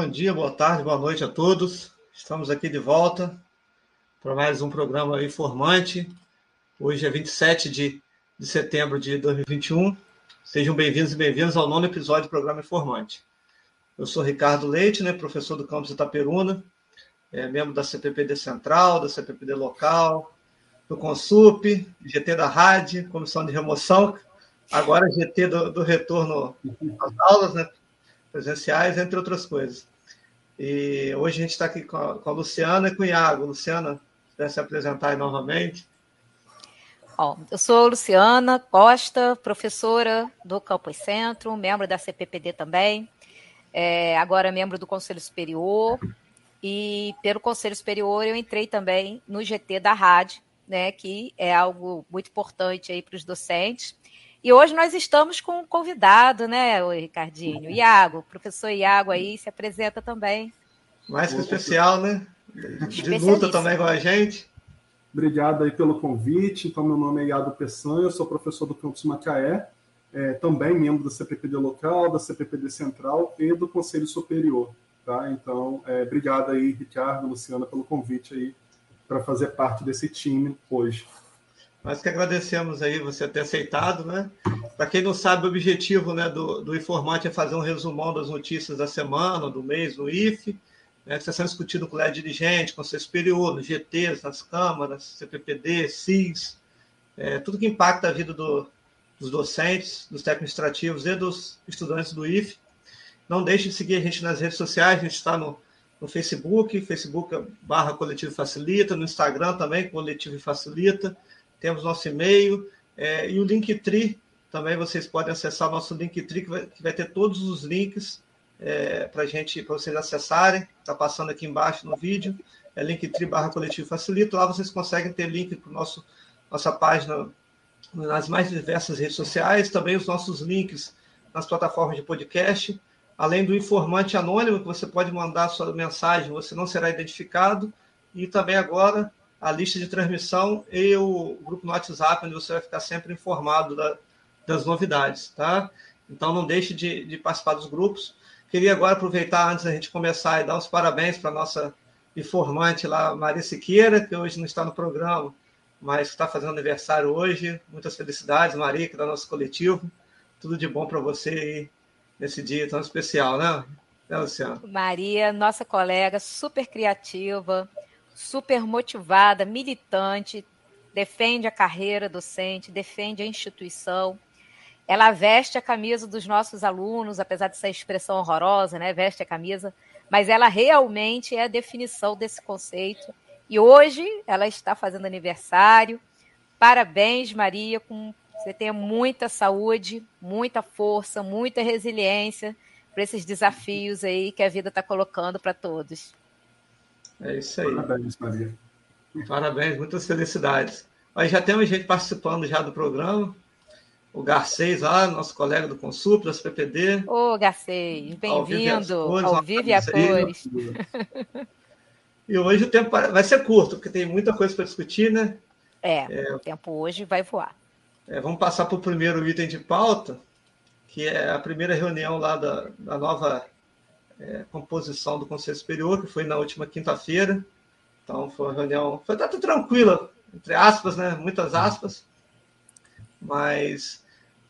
bom dia, boa tarde, boa noite a todos. Estamos aqui de volta para mais um programa informante. Hoje é 27 de, de setembro de 2021. Sejam bem-vindos e bem-vindos ao nono episódio do programa Informante. Eu sou Ricardo Leite, né, professor do campus Itaperuna, é, membro da CPPD Central, da CPPD Local, do Consup, GT da RAD, Comissão de Remoção, agora GT do, do retorno às aulas, né, presenciais, entre outras coisas. E hoje a gente está aqui com a, com a, Luciana e com o Iago. Luciana, se quiser se apresentar novamente. Bom, eu sou Luciana Costa, professora do Campus Centro, membro da CPPD também, é, agora membro do Conselho Superior, e pelo Conselho Superior eu entrei também no GT da RAD, né, que é algo muito importante aí para os docentes, e hoje nós estamos com um convidado, né, o Ricardinho? Iago, professor Iago aí se apresenta também. Mais que especial, né? De luta também com a gente. Obrigado aí pelo convite. Então, meu nome é Iago Peçanha, eu sou professor do campus Macaé, é, também membro da CPPD local, da CPPD central e do Conselho Superior. Tá? Então, é, obrigado aí, Ricardo, Luciana, pelo convite aí para fazer parte desse time hoje. Nós que agradecemos aí você ter aceitado, né? Para quem não sabe, o objetivo né, do, do Informante é fazer um resumão das notícias da semana, do mês, no IFE, né, que está sendo discutido com o LED dirigente, com o superior, nos GTs, nas câmaras, CPPD, CIS, é, tudo que impacta a vida do, dos docentes, dos técnicos administrativos e dos estudantes do IFE. Não deixe de seguir a gente nas redes sociais, a gente está no, no Facebook, Facebook barra Coletivo Facilita, no Instagram também, Coletivo Facilita, temos nosso e-mail é, e o Linktree. Também vocês podem acessar nosso Linktree, que vai, que vai ter todos os links é, para gente, para vocês acessarem. Está passando aqui embaixo no vídeo. É Linktree barra Coletivo. Lá vocês conseguem ter link para nosso nossa página nas mais diversas redes sociais, também os nossos links nas plataformas de podcast, além do informante anônimo, que você pode mandar sua mensagem, você não será identificado, e também agora a lista de transmissão e o grupo no WhatsApp, onde você vai ficar sempre informado da, das novidades, tá? Então não deixe de, de, participar dos grupos. Queria agora aproveitar, antes da gente começar, e dar os parabéns para nossa informante lá, Maria Siqueira, que hoje não está no programa, mas está fazendo aniversário hoje. Muitas felicidades, Maria, que é do nosso coletivo. Tudo de bom para você aí nesse dia tão especial, né? né Luciana? Maria, nossa colega, super criativa, super motivada, militante, defende a carreira docente, defende a instituição. Ela veste a camisa dos nossos alunos, apesar dessa expressão horrorosa, né? Veste a camisa, mas ela realmente é a definição desse conceito. E hoje ela está fazendo aniversário. Parabéns, Maria, com você tenha muita saúde, muita força, muita resiliência para esses desafios aí que a vida está colocando para todos. É isso aí. Parabéns, Maria. Parabéns, muitas felicidades. Aí já temos gente participando já do programa. O Garcês lá, nosso colega do Consul, das PPD. Ô, Garcês, bem-vindo ao Vive e a Cores. E hoje o tempo vai ser curto, porque tem muita coisa para discutir, né? É, é, o tempo hoje vai voar. É, vamos passar para o primeiro item de pauta, que é a primeira reunião lá da, da nova é, composição do Conselho Superior, que foi na última quinta-feira. Então, foi uma reunião. Foi até tranquila, entre aspas, né? Muitas aspas. Mas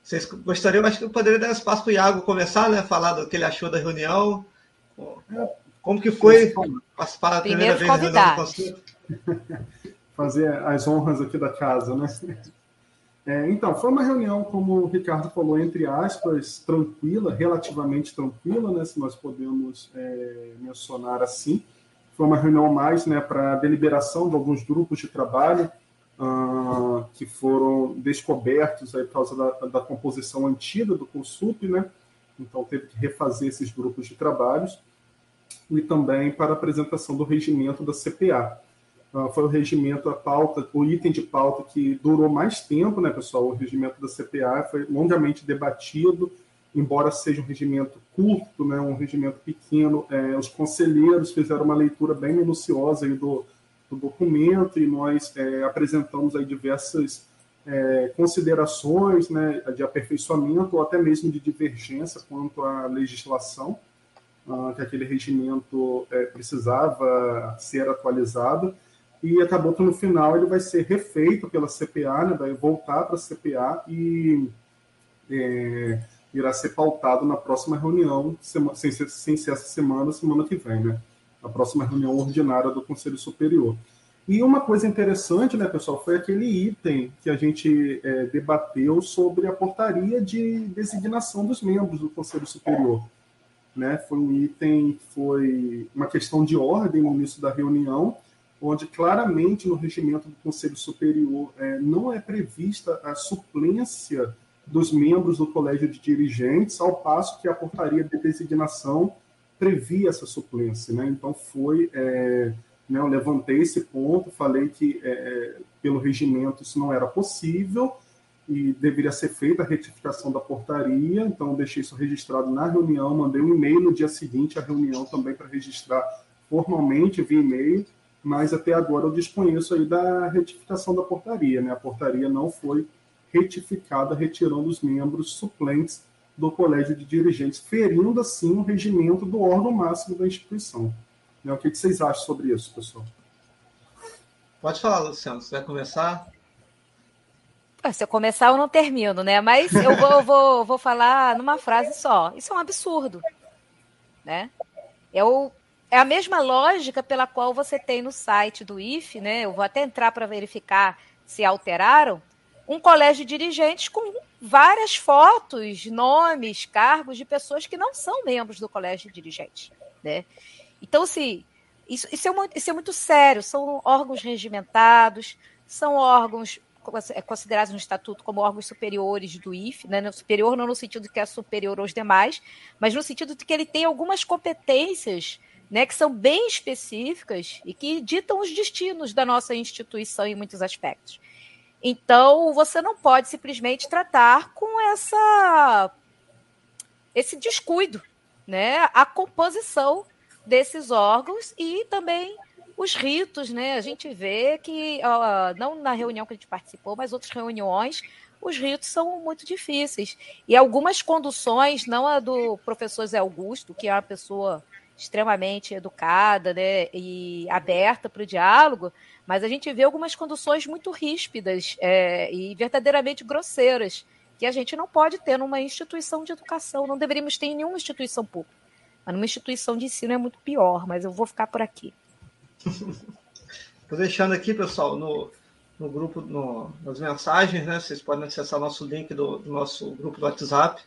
vocês gostariam, acho que eu poderia dar espaço para o Iago começar, né? Falar do que ele achou da reunião. Como que foi participar da primeira vez da reunião do Conselho? Fazer as honras aqui da casa, né? É, então, foi uma reunião, como o Ricardo falou, entre aspas, tranquila, relativamente tranquila, né, se nós podemos é, mencionar assim. Foi uma reunião mais né, para deliberação de alguns grupos de trabalho uh, que foram descobertos aí por causa da, da composição antiga do Consup, né? Então, teve que refazer esses grupos de trabalhos. E também para a apresentação do regimento da CPA. Uh, foi o regimento, a pauta, o item de pauta que durou mais tempo, né, pessoal? O regimento da CPA foi longamente debatido, embora seja um regimento curto, né, um regimento pequeno. É, os conselheiros fizeram uma leitura bem minuciosa aí do, do documento e nós é, apresentamos aí diversas é, considerações né, de aperfeiçoamento ou até mesmo de divergência quanto à legislação. uh, que aquele regimento é, precisava ser atualizado e acabou que no final ele vai ser refeito pela CPA, né, vai voltar para a CPA e é, irá ser pautado na próxima reunião, sem, ser, sem ser essa semana, semana que vem, né? A próxima reunião ordinária do Conselho Superior. E uma coisa interessante, né, pessoal, foi aquele item que a gente é, debateu sobre a portaria de designação dos membros do Conselho Superior. Né? Foi um item, foi uma questão de ordem no início da reunião, onde claramente no regimento do Conselho Superior é, não é prevista a suplência dos membros do Colégio de Dirigentes, ao passo que a portaria de designação previa essa suplência. Né? Então, foi. É, né, eu levantei esse ponto, falei que, é, é, pelo regimento, isso não era possível e deveria ser feita a retificação da portaria. Então, deixei isso registrado na reunião, mandei um e-mail no dia seguinte à reunião também para registrar formalmente via e-mail mas até agora eu desconheço aí da retificação da portaria, né? A portaria não foi retificada, retirando os membros suplentes do colégio de dirigentes, ferindo assim o regimento do órgão máximo da instituição. Né? O que vocês acham sobre isso, pessoal? Pode falar, Luciano. Você vai começar? Se eu começar, eu não termino, né? Mas eu vou, eu vou, vou falar numa frase só. Isso é um absurdo, né? Eu é a mesma lógica pela qual você tem no site do IFE, né? Eu vou até entrar para verificar se alteraram. Um colégio de dirigentes com várias fotos, nomes, cargos de pessoas que não são membros do colégio de dirigentes, né? Então, assim, isso, isso, é muito, isso é muito sério. São órgãos regimentados, são órgãos é considerados no estatuto como órgãos superiores do IFE, né? superior não no sentido de que é superior aos demais, mas no sentido de que ele tem algumas competências né, que são bem específicas e que ditam os destinos da nossa instituição em muitos aspectos. Então, você não pode simplesmente tratar com essa esse descuido, né, a composição desses órgãos e também os ritos, né? A gente vê que não na reunião que a gente participou, mas outras reuniões, os ritos são muito difíceis e algumas conduções, não a do professor Zé Augusto, que é uma pessoa extremamente educada né, e aberta para o diálogo, mas a gente vê algumas conduções muito ríspidas é, e verdadeiramente grosseiras que a gente não pode ter numa instituição de educação, não deveríamos ter em nenhuma instituição pública. Mas numa instituição de ensino é muito pior, mas eu vou ficar por aqui. Estou deixando aqui, pessoal, no, no grupo, no, nas mensagens, né? Vocês podem acessar nosso link do, do nosso grupo do WhatsApp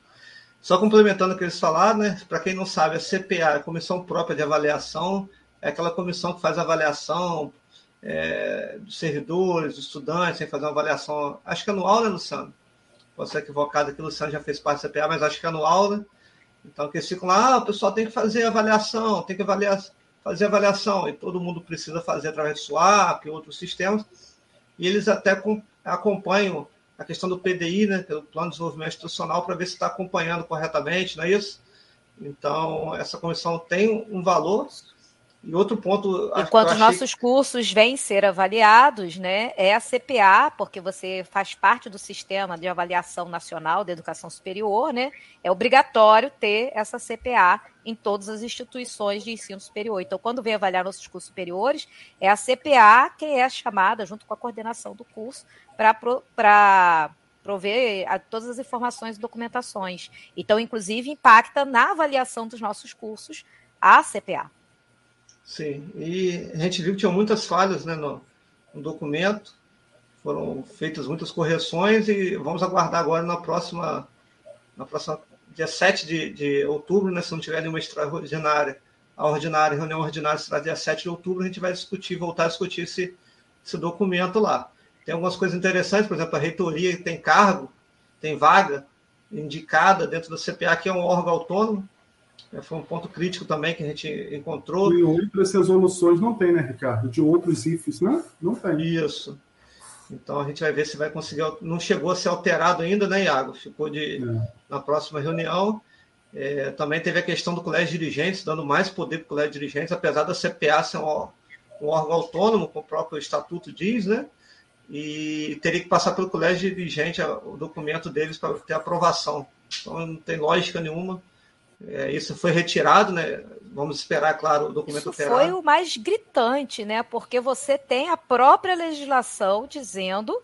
só complementando o que eles falaram, né? Para quem não sabe, a CPA, a Comissão Própria de Avaliação, é aquela comissão que faz avaliação é, dos servidores, dos estudantes, sem fazer uma avaliação, acho que anual, né, Luciano? Posso ser equivocado aqui, Luciano já fez parte da CPA, mas acho que é anual, né? Então, que eles ficam lá, ah, o pessoal tem que fazer avaliação, tem que avaliar, fazer avaliação, e todo mundo precisa fazer através do SWAP e outros sistemas, e eles até acompanham a questão do PDI, né, pelo Plano de Desenvolvimento Institucional, para ver se está acompanhando corretamente, não é isso? Então, essa comissão tem um valor. E outro ponto. Enquanto os nossos cursos vêm ser avaliados, né, é a CPA, porque você faz parte do sistema de avaliação nacional da educação superior, né? É obrigatório ter essa CPA em todas as instituições de ensino superior. Então, quando vem avaliar nossos cursos superiores, é a CPA que é chamada, junto com a coordenação do curso, para prover a, todas as informações e documentações. Então, inclusive, impacta na avaliação dos nossos cursos a CPA. Sim, e a gente viu que tinha muitas falhas né, no, no documento, foram feitas muitas correções e vamos aguardar agora na próxima, na próxima dia 7 de, de outubro, né, se não tiver nenhuma extraordinária, a ordinária, reunião ordinária será dia 7 de outubro, a gente vai discutir, voltar a discutir esse, esse documento lá. Tem algumas coisas interessantes, por exemplo, a reitoria tem cargo, tem vaga indicada dentro do CPA, que é um órgão autônomo. É, foi um ponto crítico também que a gente encontrou. E outras resoluções não tem, né, Ricardo? De outros IFES, né? Não tem. Isso. Então a gente vai ver se vai conseguir. Não chegou a ser alterado ainda, né, Iago? Ficou de é. na próxima reunião. É, também teve a questão do colégio de dirigentes, dando mais poder para o colégio de dirigentes, apesar da CPA ser um, um órgão autônomo, como o próprio estatuto diz, né? E teria que passar pelo colégio de dirigente o documento deles para ter aprovação. Então não tem lógica nenhuma É, isso foi retirado, né? Vamos esperar, claro, o documento Isso foi o mais gritante, né? Porque você tem a própria legislação dizendo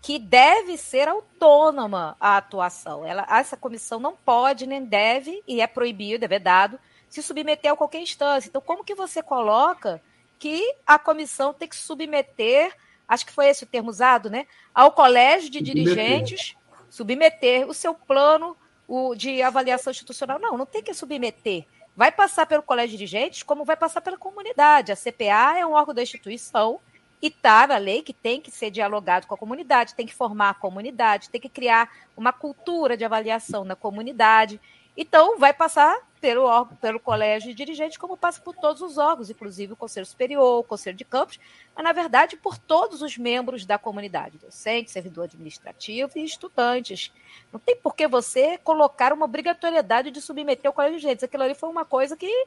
que deve ser autônoma a atuação. Ela, essa comissão não pode, nem deve, e é proibido, é vedado, se submeter a qualquer instância. Então, como que você coloca que a comissão tem que submeter, acho que foi esse o termo usado, né? Ao colégio de submeter. dirigentes, submeter o seu plano o, de avaliação institucional. Não, não tem que submeter. Vai passar pelo colégio de dirigentes, como vai passar pela comunidade. A CPA é um órgão da instituição e está na lei que tem que ser dialogado com a comunidade, tem que formar a comunidade, tem que criar uma cultura de avaliação na comunidade. Então, vai passar pelo, órgão, pelo colégio de dirigentes, como passa por todos os órgãos, inclusive o Conselho Superior, o Conselho de Campos, mas, na verdade, por todos os membros da comunidade, docente, servidor administrativo e estudantes. Não tem por que você colocar uma obrigatoriedade de submeter ao colégio de dirigentes. Aquilo ali foi uma coisa que,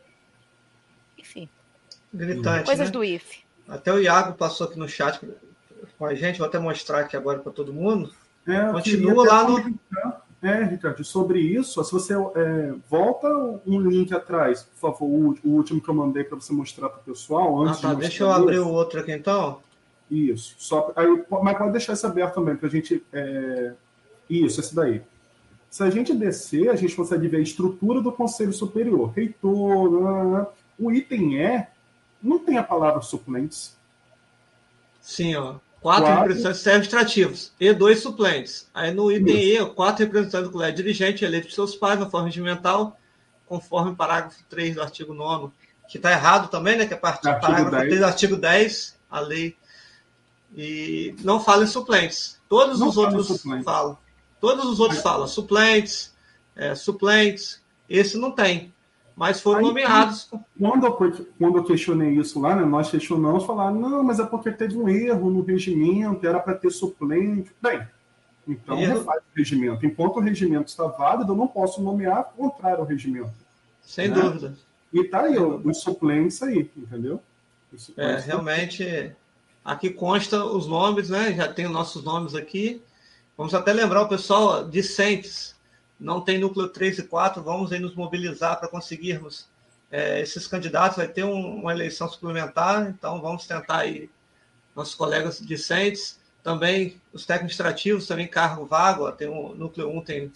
enfim, Gritante, coisas né? do IFE. Até o Iago passou aqui no chat com a gente, vou até mostrar aqui agora para todo mundo. É, Continua lá no. É, Ricardo, sobre isso, se você é, volta um link atrás, por favor, o, o último que eu mandei para você mostrar para o pessoal. Antes ah, tá. De deixa eu abrir o outro aqui então. Isso. Só, aí, mas pode deixar esse aberto também, para a gente. É... Isso, esse daí. Se a gente descer, a gente consegue ver a estrutura do Conselho Superior. Reitor, o item E não tem a palavra suplentes. Sim, ó. Quatro, quatro. representantes administrativos e dois suplentes. Aí no item. E, quatro representantes do colégio dirigente eleitos por seus pais na forma regimental, conforme o parágrafo 3 do artigo 9 que está errado também, né? Que é a partir do parágrafo 10. 3 do artigo 10, a lei. E não fala em suplentes. Todos não os outros suplentes. falam. Todos os outros falam suplentes, é, suplentes. Esse não tem mas foram Aí, nomeados. Quando eu, quando eu questionei isso lá, né, nós questionamos, falaram, não, mas é porque teve um erro no regimento, era para ter suplente. Bem, então erro. refaz o regimento. Enquanto o regimento está válido, eu não posso nomear contrário ao regimento. Sem né? dúvida. E tá aí, os suplentes aí, entendeu? É, realmente, aqui consta os nomes, né? Já tem os nossos nomes aqui. Vamos até lembrar o pessoal discentes não tem núcleo 3 e 4, vamos aí nos mobilizar para conseguirmos é, esses candidatos. Vai ter um, uma eleição suplementar, então vamos tentar aí, nossos colegas discentes, também os técnicos administrativos, também cargo vago, ó, tem um núcleo 1 tem,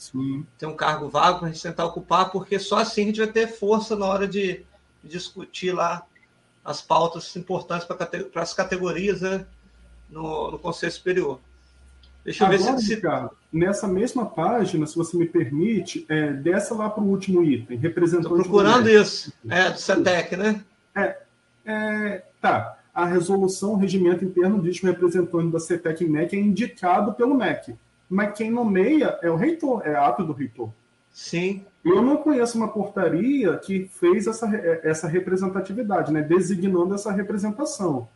tem um cargo vago para a gente tentar ocupar, porque só assim a gente vai ter força na hora de, de discutir lá as pautas importantes para as categorias né, no, no Conselho Superior. Deixa eu Agora, ver se. Ricardo, nessa mesma página, se você me permite, é, lá para o último item, representante. Estou procurando isso. É, do CETEC, né? É, é, tá. A resolução, o regimento interno diz que o representante da CETEC MEC é indicado pelo MEC. Mas quem nomeia é o reitor, é ato do reitor. Sim. Eu não conheço uma portaria que fez essa, essa representatividade, né, designando essa representação.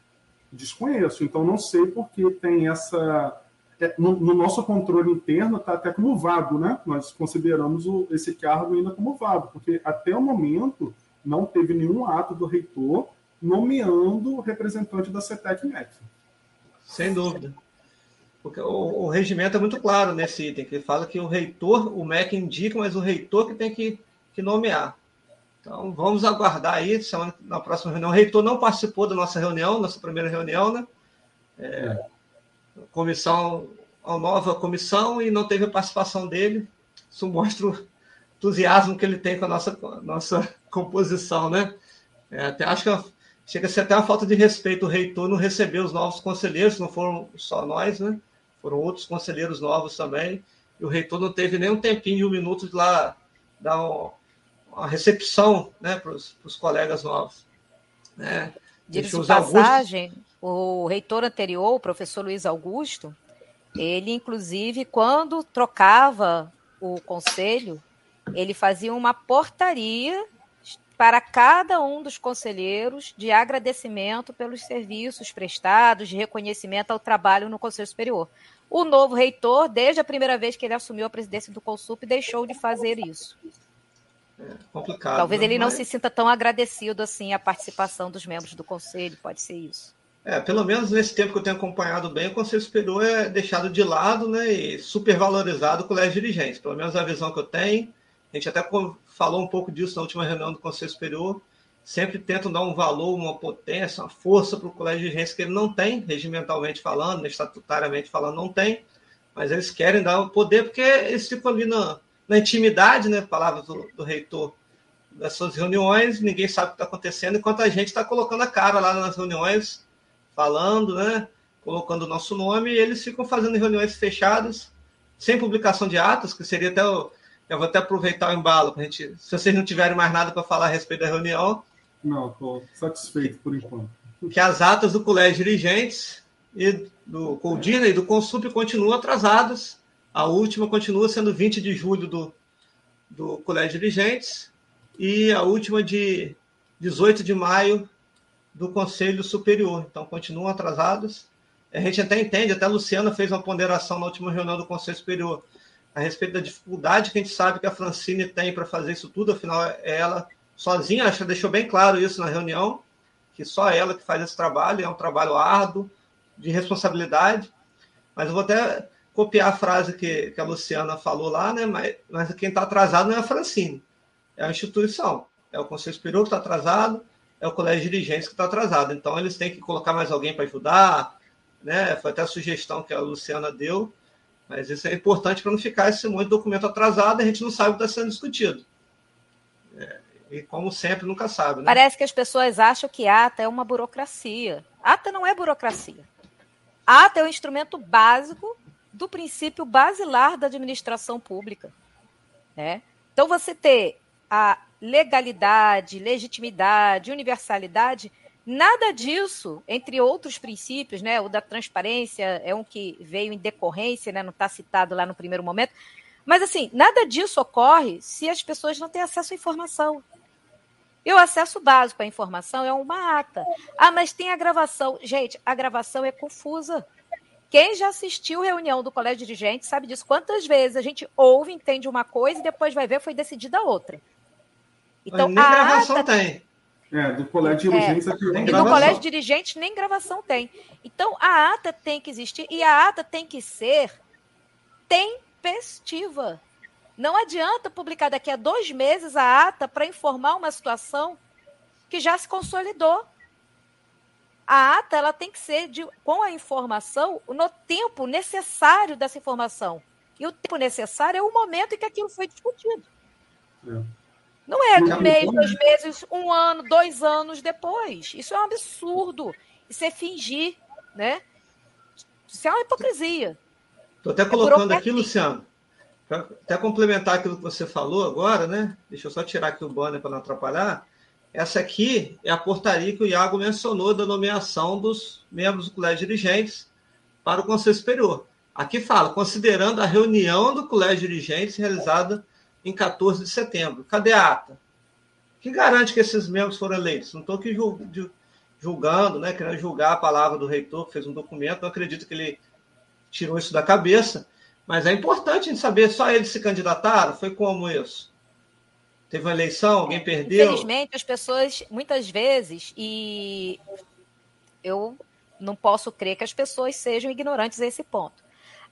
Desconheço, então não sei por que tem essa é, no, no, nosso controle interno está até como vago, né? Nós consideramos o, esse cargo ainda como vago, porque até o momento não teve nenhum ato do reitor nomeando o representante da CETEC MEC. Sem dúvida. Porque o, o, regimento é muito claro nesse item, que fala que o reitor, o MEC indica, mas o reitor que tem que, que nomear. Então, vamos aguardar aí, semana, na próxima reunião. O reitor não participou da nossa reunião, nossa primeira reunião, né? É, é comissão, a nova comissão e não teve a participação dele. Isso mostra o entusiasmo que ele tem com a nossa, nossa composição, né? É, até, acho que chega a ser até uma falta de respeito o reitor não receber os novos conselheiros, não foram só nós, né? Foram outros conselheiros novos também. E o reitor não teve nem um tempinho de um minuto de lá dar uma recepção né, para os colegas novos. Né? Diga-se de passagem, o reitor anterior, o professor Luiz Augusto, ele, inclusive, quando trocava o conselho, ele fazia uma portaria para cada um dos conselheiros de agradecimento pelos serviços prestados, de reconhecimento ao trabalho no Conselho Superior. O novo reitor, desde a primeira vez que ele assumiu a presidência do Consup, deixou de fazer isso. É complicado. Talvez ele não mas... se sinta tão agradecido assim à participação dos membros do conselho, pode ser isso. É, pelo menos nesse tempo que eu tenho acompanhado bem, o Conselho Superior é deixado de lado né, e supervalorizado o colégio dirigente. Pelo menos a visão que eu tenho. A gente até falou um pouco disso na última reunião do Conselho Superior, sempre tentam dar um valor, uma potência, uma força para o colégio de regência que ele não tem, regimentalmente falando, estatutariamente falando, não tem, mas eles querem dar o poder porque eles ficam ali na, na intimidade, né, palavras do, do reitor, das suas reuniões, ninguém sabe o que está acontecendo, enquanto a gente está colocando a cara lá nas reuniões, falando, né, colocando o nosso nome, e eles ficam fazendo reuniões fechadas, sem publicação de atos, que seria até o, eu vou até aproveitar o embalo, pra gente, se vocês não tiverem mais nada para falar a respeito da reunião, não, estou satisfeito por enquanto. Que as atas do colégio de dirigentes e do Coldina e do Consup continuam atrasadas. A última continua sendo 20 de julho do, do colégio de dirigentes e a última de 18 de maio do Conselho Superior. Então, continuam atrasadas. A gente até entende, até a Luciana fez uma ponderação na última reunião do Conselho Superior a respeito da dificuldade que a gente sabe que a Francine tem para fazer isso tudo, afinal, é ela sozinha, acho que deixou bem claro isso na reunião, que só ela que faz esse trabalho, é um trabalho árduo, de responsabilidade. Mas eu vou até copiar a frase que, que a Luciana falou lá, né? Mas, mas quem está atrasado não é a Francine, é a instituição. É o Conselho Superior que está atrasado, é o Colégio de Dirigentes que está atrasado. Então, eles têm que colocar mais alguém para ajudar, né? Foi até a sugestão que a Luciana deu, mas isso é importante para não ficar esse monte de documento atrasado e a gente não sabe o que está sendo discutido. É, e como sempre, nunca sabe. Né? Parece que as pessoas acham que ata é uma burocracia. Ata não é burocracia. Ata é o um instrumento básico do princípio basilar da administração pública. Né? Então, você ter a legalidade, legitimidade, universalidade, nada disso, entre outros princípios, né? o da transparência é um que veio em decorrência, né? não está citado lá no primeiro momento, mas assim, nada disso ocorre se as pessoas não têm acesso à informação. E o acesso básico à informação é uma ata. Ah, mas tem a gravação. Gente, a gravação é confusa. Quem já assistiu reunião do colégio dirigente sabe disso. Quantas vezes a gente ouve, entende uma coisa e depois vai ver foi decidida outra. Então, nem a gravação ata... tem. É, do colégio de dirigentes é, nem gravação. do colégio dirigente nem gravação tem. Então, a ata tem que existir e a ata tem que ser tempestiva. Não adianta publicar daqui a dois meses a ata para informar uma situação que já se consolidou. A ata ela tem que ser de, com a informação no tempo necessário dessa informação. E o tempo necessário é o momento em que aquilo foi discutido. É. Não é um mês, dois meses, um ano, dois anos depois. Isso é um absurdo. Isso é fingir, né? Isso é uma hipocrisia. Estou até colocando é aqui, Luciano, para até complementar aquilo que você falou agora, né? Deixa eu só tirar aqui o banner para não atrapalhar. Essa aqui é a portaria que o Iago mencionou da nomeação dos membros do colégio dirigentes para o Conselho Superior. Aqui fala, considerando a reunião do colégio dirigentes realizada em 14 de setembro. Cadê a ata? Que garante que esses membros foram eleitos? Não estou aqui julgando, né, querendo julgar a palavra do reitor que fez um documento, não acredito que ele tirou isso da cabeça, mas é importante a gente saber, só eles se candidataram? Foi como isso? Teve uma eleição, alguém perdeu? Infelizmente, as pessoas, muitas vezes, e eu não posso crer que as pessoas sejam ignorantes a esse ponto.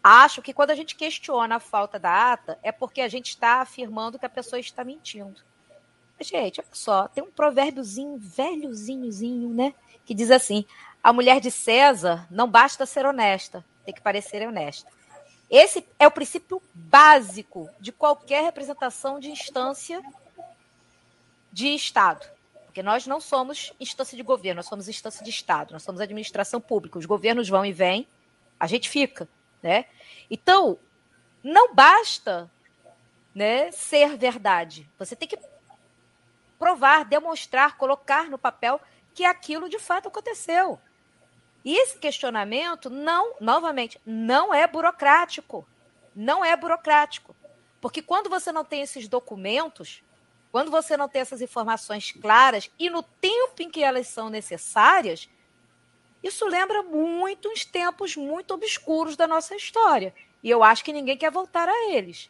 Acho que quando a gente questiona a falta da ata, é porque a gente está afirmando que a pessoa está mentindo. Gente, olha só, tem um provérbiozinho, velhozinhozinho, né? Que diz assim: a mulher de César não basta ser honesta, tem que parecer honesta. Esse é o princípio básico de qualquer representação de instância de Estado. Porque nós não somos instância de governo, nós somos instância de Estado, nós somos administração pública. Os governos vão e vêm, a gente fica. Né? Então, não basta né, ser verdade. Você tem que provar, demonstrar, colocar no papel que aquilo de fato aconteceu. E esse questionamento não, novamente, não é burocrático. Não é burocrático. Porque quando você não tem esses documentos, quando você não tem essas informações claras e no tempo em que elas são necessárias, isso lembra muito uns tempos muito obscuros da nossa história. E eu acho que ninguém quer voltar a eles.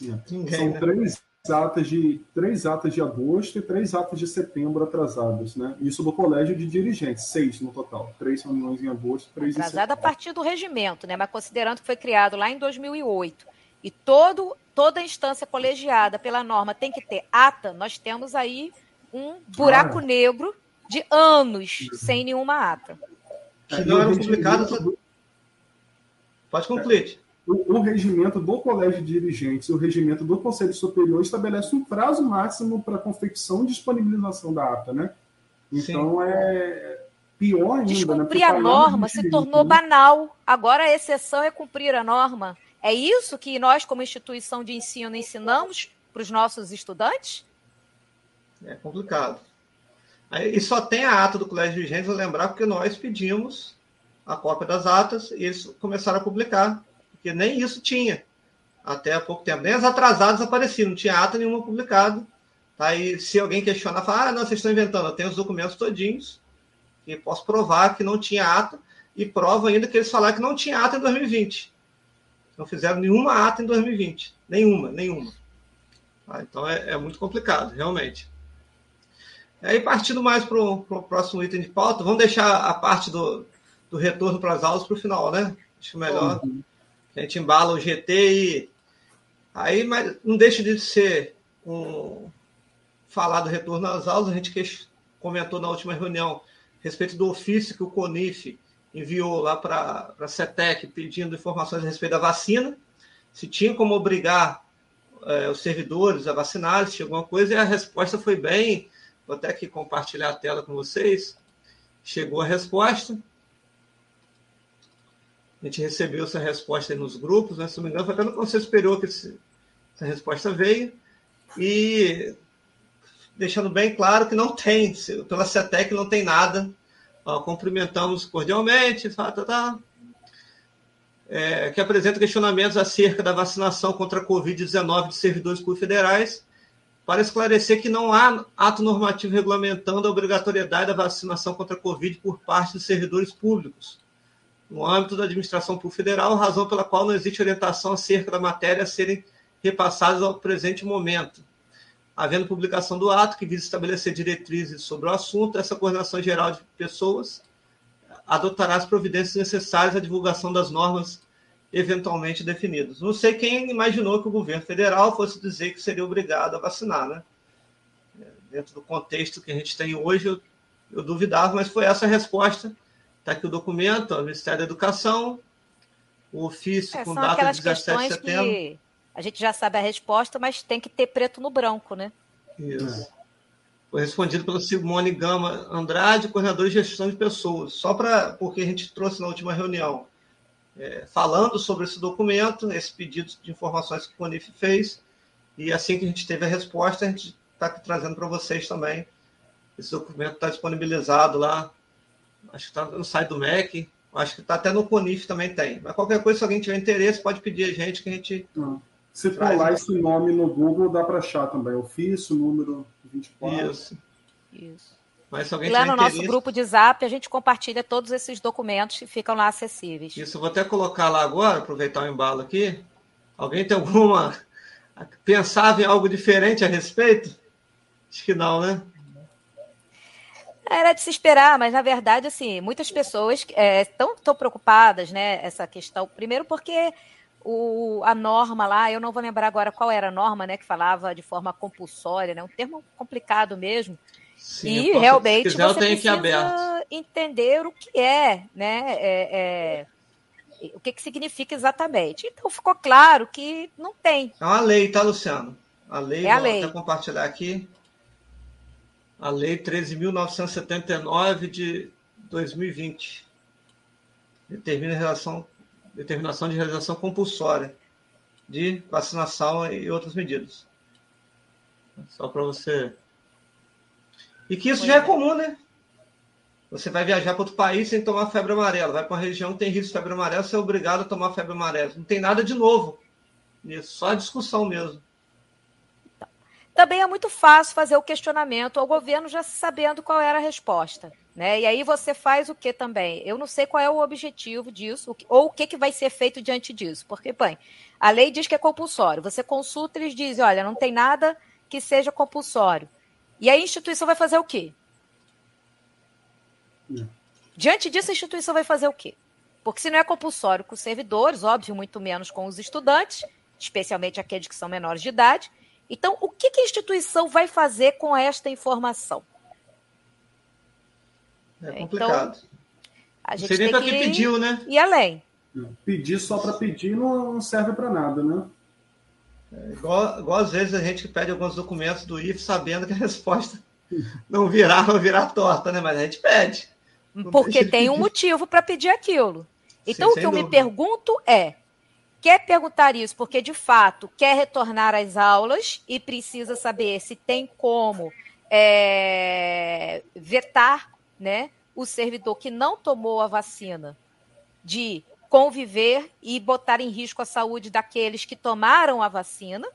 Ninguém, São né? três atas de três atas de agosto e três atas de setembro atrasadas, né? Isso do colégio de dirigentes, seis no total, três reuniões em agosto, três Atrasada a partir do regimento, né? Mas considerando que foi criado lá em 2008 e todo toda instância colegiada pela norma tem que ter ata, nós temos aí um buraco ah. negro de anos sem nenhuma ata. Que não eram publicadas. Pode concluir. O, o, regimento do Colégio de Dirigentes e o regimento do Conselho Superior estabelece um prazo máximo para confecção e disponibilização da ata, né? Então Sim. é pior ainda. Descumprir né? a norma se tornou né? banal. Agora a exceção é cumprir a norma. É isso que nós, como instituição de ensino, ensinamos para os nossos estudantes? É complicado. E só tem a ata do Colégio de Dirigentes, vou lembrar, porque nós pedimos a cópia das atas e eles começaram a publicar, porque nem isso tinha até há pouco tempo. Nem as atrasadas apareciam, não tinha ata nenhuma publicada. Tá? E se alguém questionar, fala, ah, não, vocês estão inventando, eu tenho os documentos todinhos e posso provar que não tinha ata e prova ainda que eles falaram que não tinha ata em 2020. Não fizeram nenhuma ata em 2020. Nenhuma, nenhuma. Tá? Então é, é muito complicado, realmente. Aí, partindo mais para o próximo item de pauta, vamos deixar a parte do, do retorno para as aulas para o final, né? Acho melhor. Uhum. A gente embala o GT e. Aí, mas não deixa de ser um. Falar do retorno às aulas, a gente comentou na última reunião a respeito do ofício que o CONIF enviou lá para a CETEC pedindo informações a respeito da vacina, se tinha como obrigar é, os servidores a vacinar, se tinha alguma coisa, e a resposta foi bem Vou até aqui compartilhar a tela com vocês. Chegou a resposta. A gente recebeu essa resposta nos grupos, né? Se não me engano, foi até no Conselho Superior que esse, essa resposta veio. E deixando bem claro que não tem, pela CETEC não tem nada. Ó, cumprimentamos cordialmente, tá, tá, tá. É, que apresenta questionamentos acerca da vacinação contra a Covid-19 de servidores públicos federais para esclarecer que não há ato normativo regulamentando a obrigatoriedade da vacinação contra a Covid por parte dos servidores públicos, no âmbito da administração pública federal, razão pela qual não existe orientação acerca da matéria a serem repassadas ao presente momento. Havendo publicação do ato que visa estabelecer diretrizes sobre o assunto, essa coordenação geral de pessoas adotará as providências necessárias à divulgação das normas eventualmente definidos. Não sei quem imaginou que o governo federal fosse dizer que seria obrigado a vacinar, né? Dentro do contexto que a gente tem hoje, eu, eu duvidava, mas foi essa a resposta. Está aqui o documento, o Ministério da Educação, o ofício é, com data de 17 de setembro. Que a gente já sabe a resposta, mas tem que ter preto no branco, né? Isso. Foi respondido pela Simone Gama Andrade, coordenadora de gestão de pessoas. Só para porque a gente trouxe na última reunião é, falando sobre esse documento, esse pedido de informações que o CONIF fez, e assim que a gente teve a resposta, a gente está trazendo para vocês também. Esse documento está disponibilizado lá, acho que está no site do MEC, acho que está até no CONIF também tem. Mas qualquer coisa, se alguém tiver interesse, pode pedir a gente que a gente. Ah, se falar esse nome no Google, dá para achar também. Ofício, número 24. Isso. Isso. Mas se alguém lá no nosso grupo de zap, a gente compartilha todos esses documentos que ficam lá acessíveis. Isso, vou até colocar lá agora, aproveitar o embalo aqui. Alguém tem alguma. Pensava em algo diferente a respeito? Acho que não, né? Era de se esperar, mas na verdade, assim, muitas pessoas estão é, tão preocupadas, né? Essa questão. Primeiro, porque o, a norma lá, eu não vou lembrar agora qual era a norma, né? Que falava de forma compulsória, né? Um termo complicado mesmo. Sim, e posso, realmente quiser, você precisa entender o que é, né? É, é, o que, que significa exatamente. Então ficou claro que não tem. É uma lei, tá, Luciano? A lei, é a lei. até compartilhar aqui. A lei 13.979 de 2020 determina relação, determinação de realização compulsória de vacinação e outras medidas. Só para você e que isso já é, é comum, né? Você vai viajar para outro país sem tomar febre amarela. Vai para uma região que tem risco de febre amarela, você é obrigado a tomar febre amarela. Não tem nada de novo nisso, só a discussão mesmo. Também é muito fácil fazer o questionamento ao governo já sabendo qual era a resposta. Né? E aí você faz o que também? Eu não sei qual é o objetivo disso, ou o que, que vai ser feito diante disso. Porque, bem, a lei diz que é compulsório. Você consulta e eles dizem, olha, não tem nada que seja compulsório. E a instituição vai fazer o quê? É. Diante disso, a instituição vai fazer o quê? Porque se não é compulsório com os servidores, óbvio, muito menos com os estudantes, especialmente aqueles que são menores de idade. Então, o que, que a instituição vai fazer com esta informação? É complicado. Então, a gente Seria para que pediu, né? E além. Pedir só para pedir não serve para nada, né? É igual, igual às vezes a gente pede alguns documentos do IF sabendo que a resposta não virá, vai virar torta, né? Mas a gente pede. Porque tem um motivo para pedir aquilo. Então, Sim, o que eu dúvida. me pergunto é: quer perguntar isso porque de fato quer retornar às aulas e precisa saber se tem como é, vetar né, o servidor que não tomou a vacina de conviver e botar em risco a saúde daqueles que tomaram a vacina,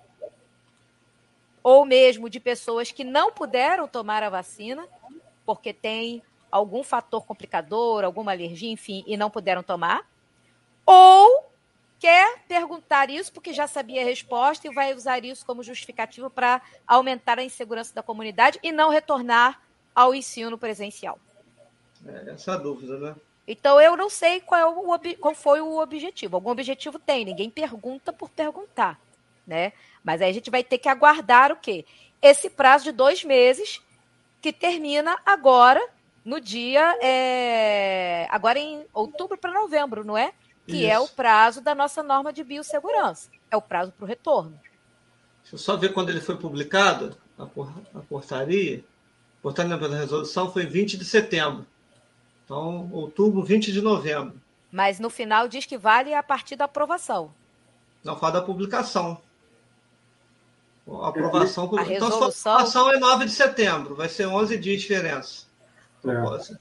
ou mesmo de pessoas que não puderam tomar a vacina, porque tem algum fator complicador, alguma alergia, enfim, e não puderam tomar, ou quer perguntar isso porque já sabia a resposta e vai usar isso como justificativo para aumentar a insegurança da comunidade e não retornar ao ensino presencial. É essa é dúvida, né? Então eu não sei qual, é o, qual foi o objetivo. Algum objetivo tem, ninguém pergunta por perguntar, né? Mas aí a gente vai ter que aguardar o quê? Esse prazo de dois meses que termina agora, no dia. É... Agora em outubro para novembro, não é? Que Isso. é o prazo da nossa norma de biossegurança. É o prazo para o retorno. Deixa eu só ver quando ele foi publicado, a, portaria. A portaria da resolução foi 20 de setembro. Então, outubro, 20 de novembro. Mas no final diz que vale a partir da aprovação. Não, fala da publicação. A aprovação, a então, resolução... a aprovação é 9 de setembro, vai ser 11 dias de diferença. É.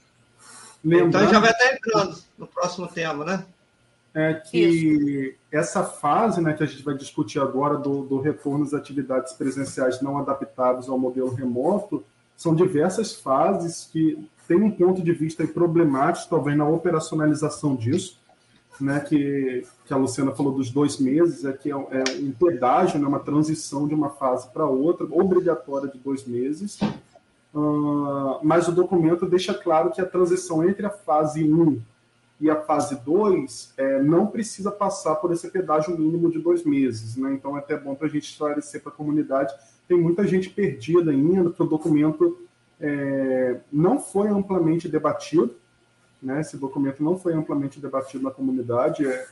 Então já vai estar entrando no próximo tema, né? É que Isso. essa fase né, que a gente vai discutir agora do, do retorno às atividades presenciais não adaptadas ao modelo remoto, são diversas fases que tem um ponto de vista problemático, talvez, na operacionalização disso, né, que, que a Luciana falou dos dois meses, é que é, é um pedágio, né, uma transição de uma fase para outra, obrigatória de dois meses, uh, mas o documento deixa claro que a transição entre a fase 1 e a fase 2 é, não precisa passar por esse pedágio mínimo de dois meses. Né? Então é até bom para a gente esclarecer para a comunidade. Tem muita gente perdida ainda, que o documento é, não foi amplamente debatido, né? esse documento não foi amplamente debatido na comunidade, é,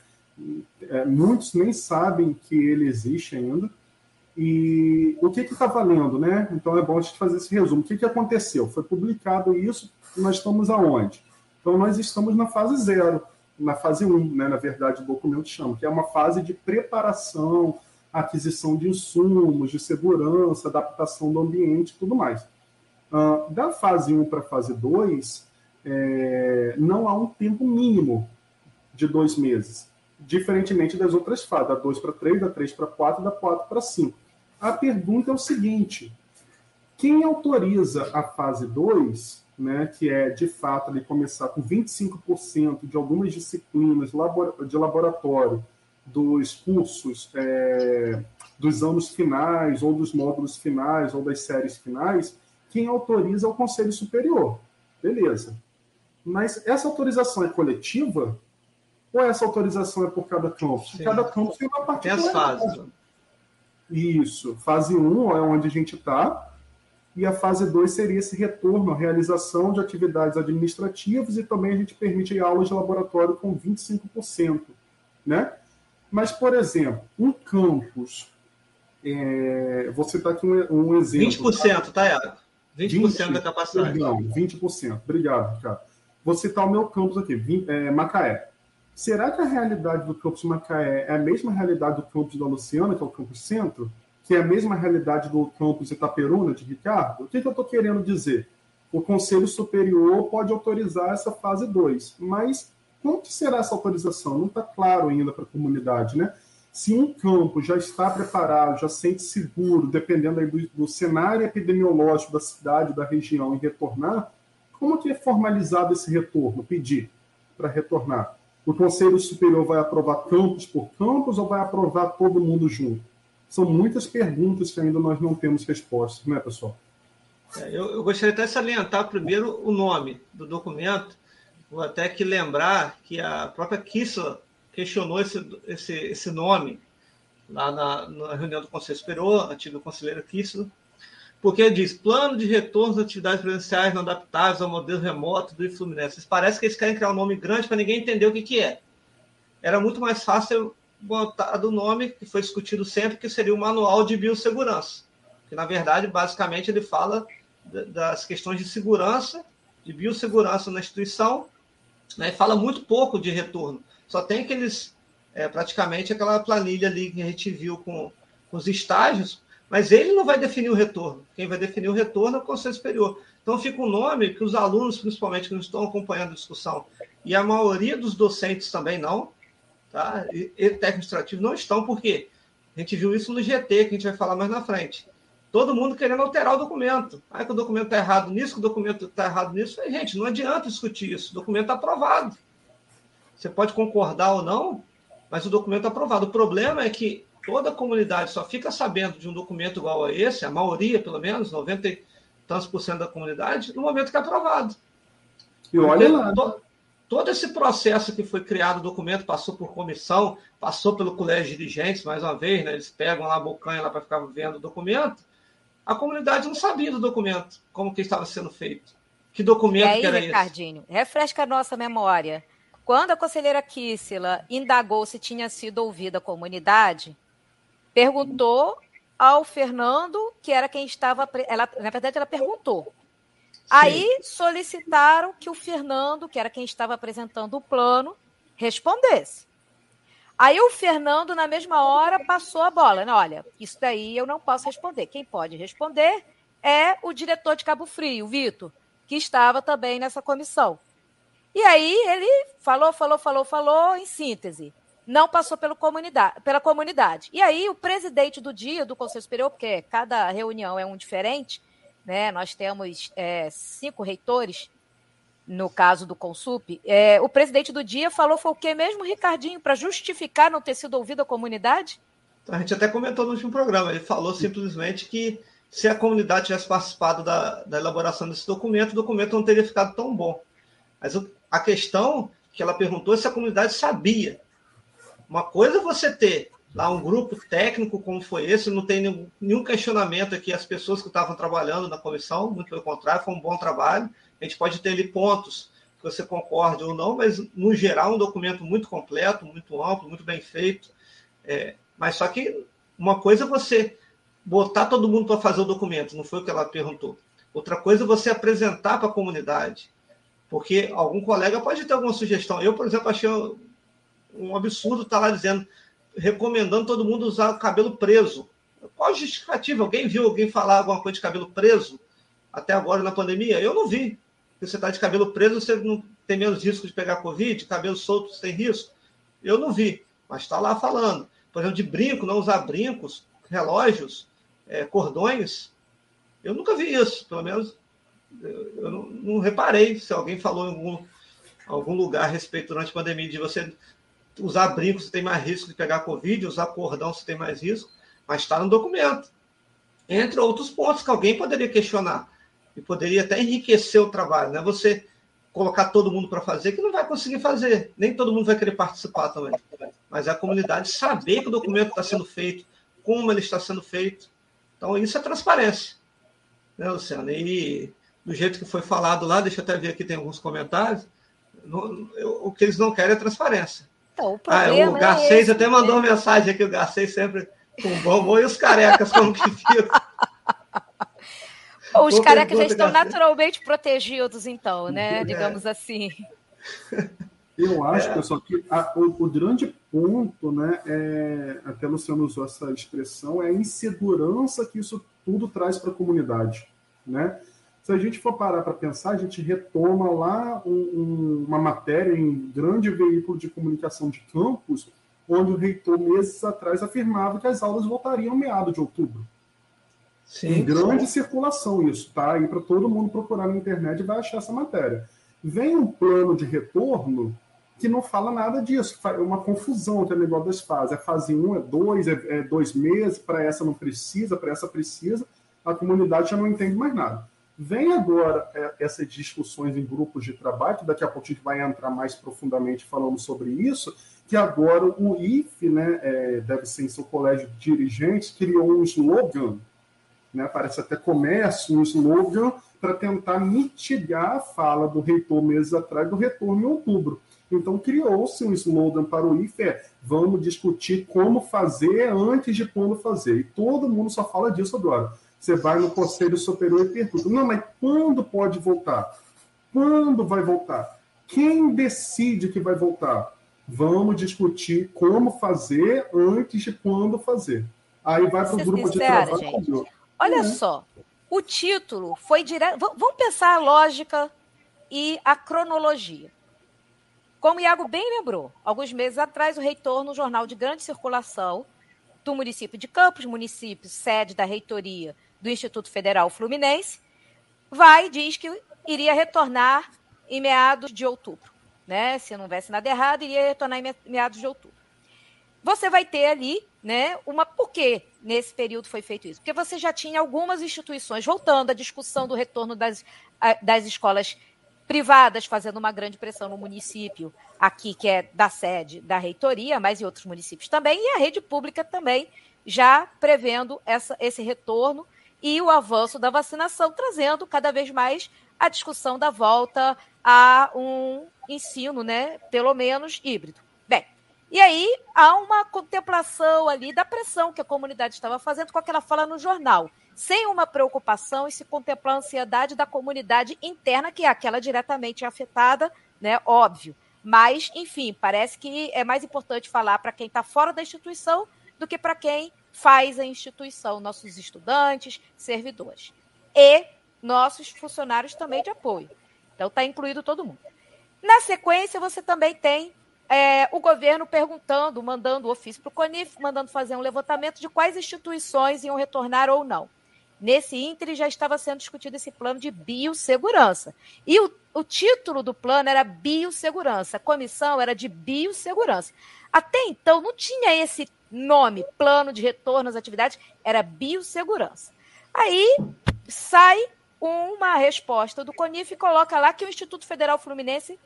é, muitos nem sabem que ele existe ainda. E o que está valendo, né? Então é bom a gente fazer esse resumo. O que, que aconteceu? Foi publicado isso, nós estamos aonde? Então nós estamos na fase zero, na fase 1, um, né? na verdade o documento chama, que é uma fase de preparação, aquisição de insumos, de segurança, adaptação do ambiente e tudo mais. Uh, da fase 1 para a fase 2, é, não há um tempo mínimo de dois meses, diferentemente das outras fases, da 2 para 3, da 3 para 4, da 4 para 5. A pergunta é o seguinte: quem autoriza a fase 2, né, que é de fato ele começar com 25% de algumas disciplinas de laboratório dos cursos é, dos anos finais, ou dos módulos finais, ou das séries finais, quem autoriza é o Conselho Superior. Beleza. Mas essa autorização é coletiva? Ou essa autorização é por cada campus? Sim. Cada campus tem uma parte. Tem as fases. Isso. Fase 1 é onde a gente está. E a fase 2 seria esse retorno, a realização de atividades administrativas e também a gente permite aulas de laboratório com 25%. Né? Mas, por exemplo, um campus. É, vou citar aqui um, um exemplo. 20%, tá, Iago? 20%, 20 da capacidade. Perdão, 20%. Obrigado, Ricardo. Vou citar o meu campus aqui, 20, é, Macaé. Será que a realidade do campus Macaé é a mesma realidade do campus da Luciana, que é o campus centro? Que é a mesma realidade do campus Itaperuna, de Ricardo? O que, que eu estou querendo dizer? O Conselho Superior pode autorizar essa fase 2, mas que será essa autorização? Não está claro ainda para a comunidade, né? Se um campo já está preparado, já sente seguro, dependendo do, do, cenário epidemiológico da cidade, da região, em retornar, como que é formalizado esse retorno, pedir para retornar? O Conselho Superior vai aprovar campus por campus ou vai aprovar todo mundo junto? São muitas perguntas que ainda nós não temos respostas, né, pessoal? É, eu, eu, gostaria até de salientar primeiro o nome do documento. Vou até que lembrar que a própria Kissla questionou esse, esse, esse nome, lá na, na reunião do Conselho Superior, antigo conselheiro Kissler, porque diz plano de retorno das atividades presenciais não adaptáveis ao modelo remoto do Fluminense. Parece que eles querem criar um nome grande para ninguém entender o que, que é. Era muito mais fácil botar do nome, que foi discutido sempre, que seria o Manual de Biossegurança, que, na verdade, basicamente, ele fala das questões de segurança, de biossegurança na instituição, né, e fala muito pouco de retorno. Só tem aqueles, é, praticamente, aquela planilha ali que a gente viu com, com os estágios, mas ele não vai definir o retorno. Quem vai definir o retorno é o Conselho Superior. Então fica um nome que os alunos, principalmente, que não estão acompanhando a discussão, e a maioria dos docentes também não, tá? e, e administrativo não estão, por quê? A gente viu isso no GT, que a gente vai falar mais na frente. Todo mundo querendo alterar o documento. Ah, que o documento está errado nisso, que o documento está errado nisso. gente, não adianta discutir isso. O documento está aprovado. Você pode concordar ou não, mas o documento está aprovado. O problema é que toda a comunidade só fica sabendo de um documento igual a esse, a maioria, pelo menos, 90 e tantos por cento da comunidade, no momento que é aprovado. E olha lá. To, todo esse processo que foi criado, o documento passou por comissão, passou pelo colégio de dirigentes, mais uma vez, né, eles pegam lá a bocanha lá para ficar vendo o documento, a comunidade não sabia do documento, como que estava sendo feito. Que documento aí, que era Ricardinho, esse? refresca a nossa memória. Quando a conselheira Kissila indagou se tinha sido ouvida a comunidade, perguntou ao Fernando, que era quem estava. Ela, na verdade, ela perguntou. Sim. Aí solicitaram que o Fernando, que era quem estava apresentando o plano, respondesse. Aí o Fernando, na mesma hora, passou a bola. Né? Olha, isso daí eu não posso responder. Quem pode responder é o diretor de Cabo Frio, o Vitor, que estava também nessa comissão. E aí ele falou, falou, falou, falou, em síntese não passou pelo comunidade, pela comunidade. E aí, o presidente do dia do Conselho Superior, porque cada reunião é um diferente, né? nós temos é, cinco reitores, no caso do Consup, é, o presidente do dia falou foi o que mesmo, Ricardinho, para justificar não ter sido ouvido a comunidade? A gente até comentou no último programa, ele falou simplesmente que se a comunidade tivesse participado da, da elaboração desse documento, o documento não teria ficado tão bom. Mas a questão que ela perguntou é se a comunidade sabia uma coisa é você ter lá um grupo técnico como foi esse, não tem nenhum, questionamento aqui as pessoas que estavam trabalhando na comissão, muito pelo contrário, foi um bom trabalho. A gente pode ter ali pontos que você concorde ou não, mas no geral um documento muito completo, muito amplo, muito bem feito. É, mas só que uma coisa é você botar todo mundo para fazer o documento, não foi o que ela perguntou. Outra coisa é você apresentar para a comunidade. Porque algum colega pode ter alguma sugestão. Eu, por exemplo, achei um absurdo estar lá dizendo, recomendando todo mundo usar o cabelo preso. Qual a justificativa? Alguém viu alguém falar alguma coisa de cabelo preso até agora na pandemia? Eu não vi. Se você está de cabelo preso, você não tem menos risco de pegar Covid, cabelo solto você tem risco. Eu não vi, mas está lá falando. Por exemplo, de brinco, não usar brincos, relógios, é, cordões. Eu nunca vi isso, pelo menos eu não, não reparei se alguém falou em algum, algum lugar a respeito durante a pandemia de você usar brinco você tem mais risco de pegar Covid, usar cordão você tem mais risco, mas está no documento. Entre outros pontos que alguém poderia questionar e poderia até enriquecer o trabalho, né? Você colocar todo mundo para fazer, que não vai conseguir fazer, nem todo mundo vai querer participar também. Mas é a comunidade saber que o documento está sendo feito, como ele está sendo feito. Então, isso é transparência, né, Luciano? E do jeito que foi falado lá, deixa eu até ver aqui, tem alguns comentários. o que eles não querem é transparência. Então, o problema ah, o Garcês é até mandou né? uma mensagem aqui, o Garcês sempre com bom, e os carecas como que ficam? Os carecas já estão naturalmente protegidos, então, né? É. Digamos assim. Eu acho, é. pessoal, que a, o, o, grande ponto, né, é, até Luciano usou essa expressão, é a insegurança que isso tudo traz para a comunidade, né? Se a gente for parar para pensar, a gente retoma lá um, um, uma matéria em grande veículo de comunicação de campus, onde o reitor, meses atrás, afirmava que as aulas voltariam meado de outubro. Sim, em grande sim. circulação isso, tá? Aí para todo mundo procurar na internet vai achar essa matéria. Vem um plano de retorno que não fala nada disso, é uma confusão entre o negócio das fases. É fase 1, um, é 2, é, é dois meses, para essa não precisa, para essa precisa, a comunidade já não entende mais nada. Vem agora é, essas discussões em grupos de trabalho, que daqui a pouco a gente vai entrar mais profundamente falando sobre isso, que agora o IFE, né, é, deve ser em seu colégio de dirigentes, criou um slogan, né, parece até comércio, um slogan para tentar mitigar a fala do reitor meses atrás do retorno em outubro. Então criou-se um slogan para o IFE, é, vamos discutir como fazer antes de quando fazer. E todo mundo só fala disso agora. Você vai no Conselho Superior e pergunta, não, mas quando pode voltar? Quando vai voltar? Quem decide que vai voltar? Vamos discutir como fazer antes de quando fazer. Aí vai para o grupo de trabalho. Gente. Olha uhum. só, o título foi direto. Vamos pensar a lógica e a cronologia. Como o Iago bem lembrou, alguns meses atrás, o reitor, no jornal de grande circulação do município de Campos, município sede da reitoria do Instituto Federal Fluminense, vai diz que iria retornar em meados de outubro né? Se não houvesse nada errado, iria retornar em meados de outubro. Você vai ter ali, né, uma por que nesse período foi feito isso? Porque você já tinha algumas instituições voltando à discussão do retorno das, das escolas privadas fazendo uma grande pressão no município, aqui que é da sede da reitoria, mas em outros municípios também, e a rede pública também já prevendo essa, esse retorno e o avanço da vacinação, trazendo cada vez mais a discussão da volta a um ensino, né, pelo menos híbrido. Bem, e aí há uma contemplação ali da pressão que a comunidade estava fazendo com aquela fala no jornal, sem uma preocupação e se contemplar a ansiedade da comunidade interna, que é aquela diretamente afetada, né, óbvio. Mas, enfim, parece que é mais importante falar para quem está fora da instituição do que para quem faz a instituição, nossos estudantes, servidores. E nossos funcionários também de apoio. Então, está incluído todo mundo. Na sequência, você também tem é, o governo perguntando, mandando ofício para o CONIF, mandando fazer um levantamento de quais instituições iam retornar ou não. Nesse ínter já estava sendo discutido esse plano de biossegurança. E o, o título do plano era biossegurança, a comissão era de biossegurança. Até então não tinha esse nome, plano de retorno às atividades, era biossegurança. Aí sai uma resposta do CONIF e coloca lá que o Instituto Federal Fluminense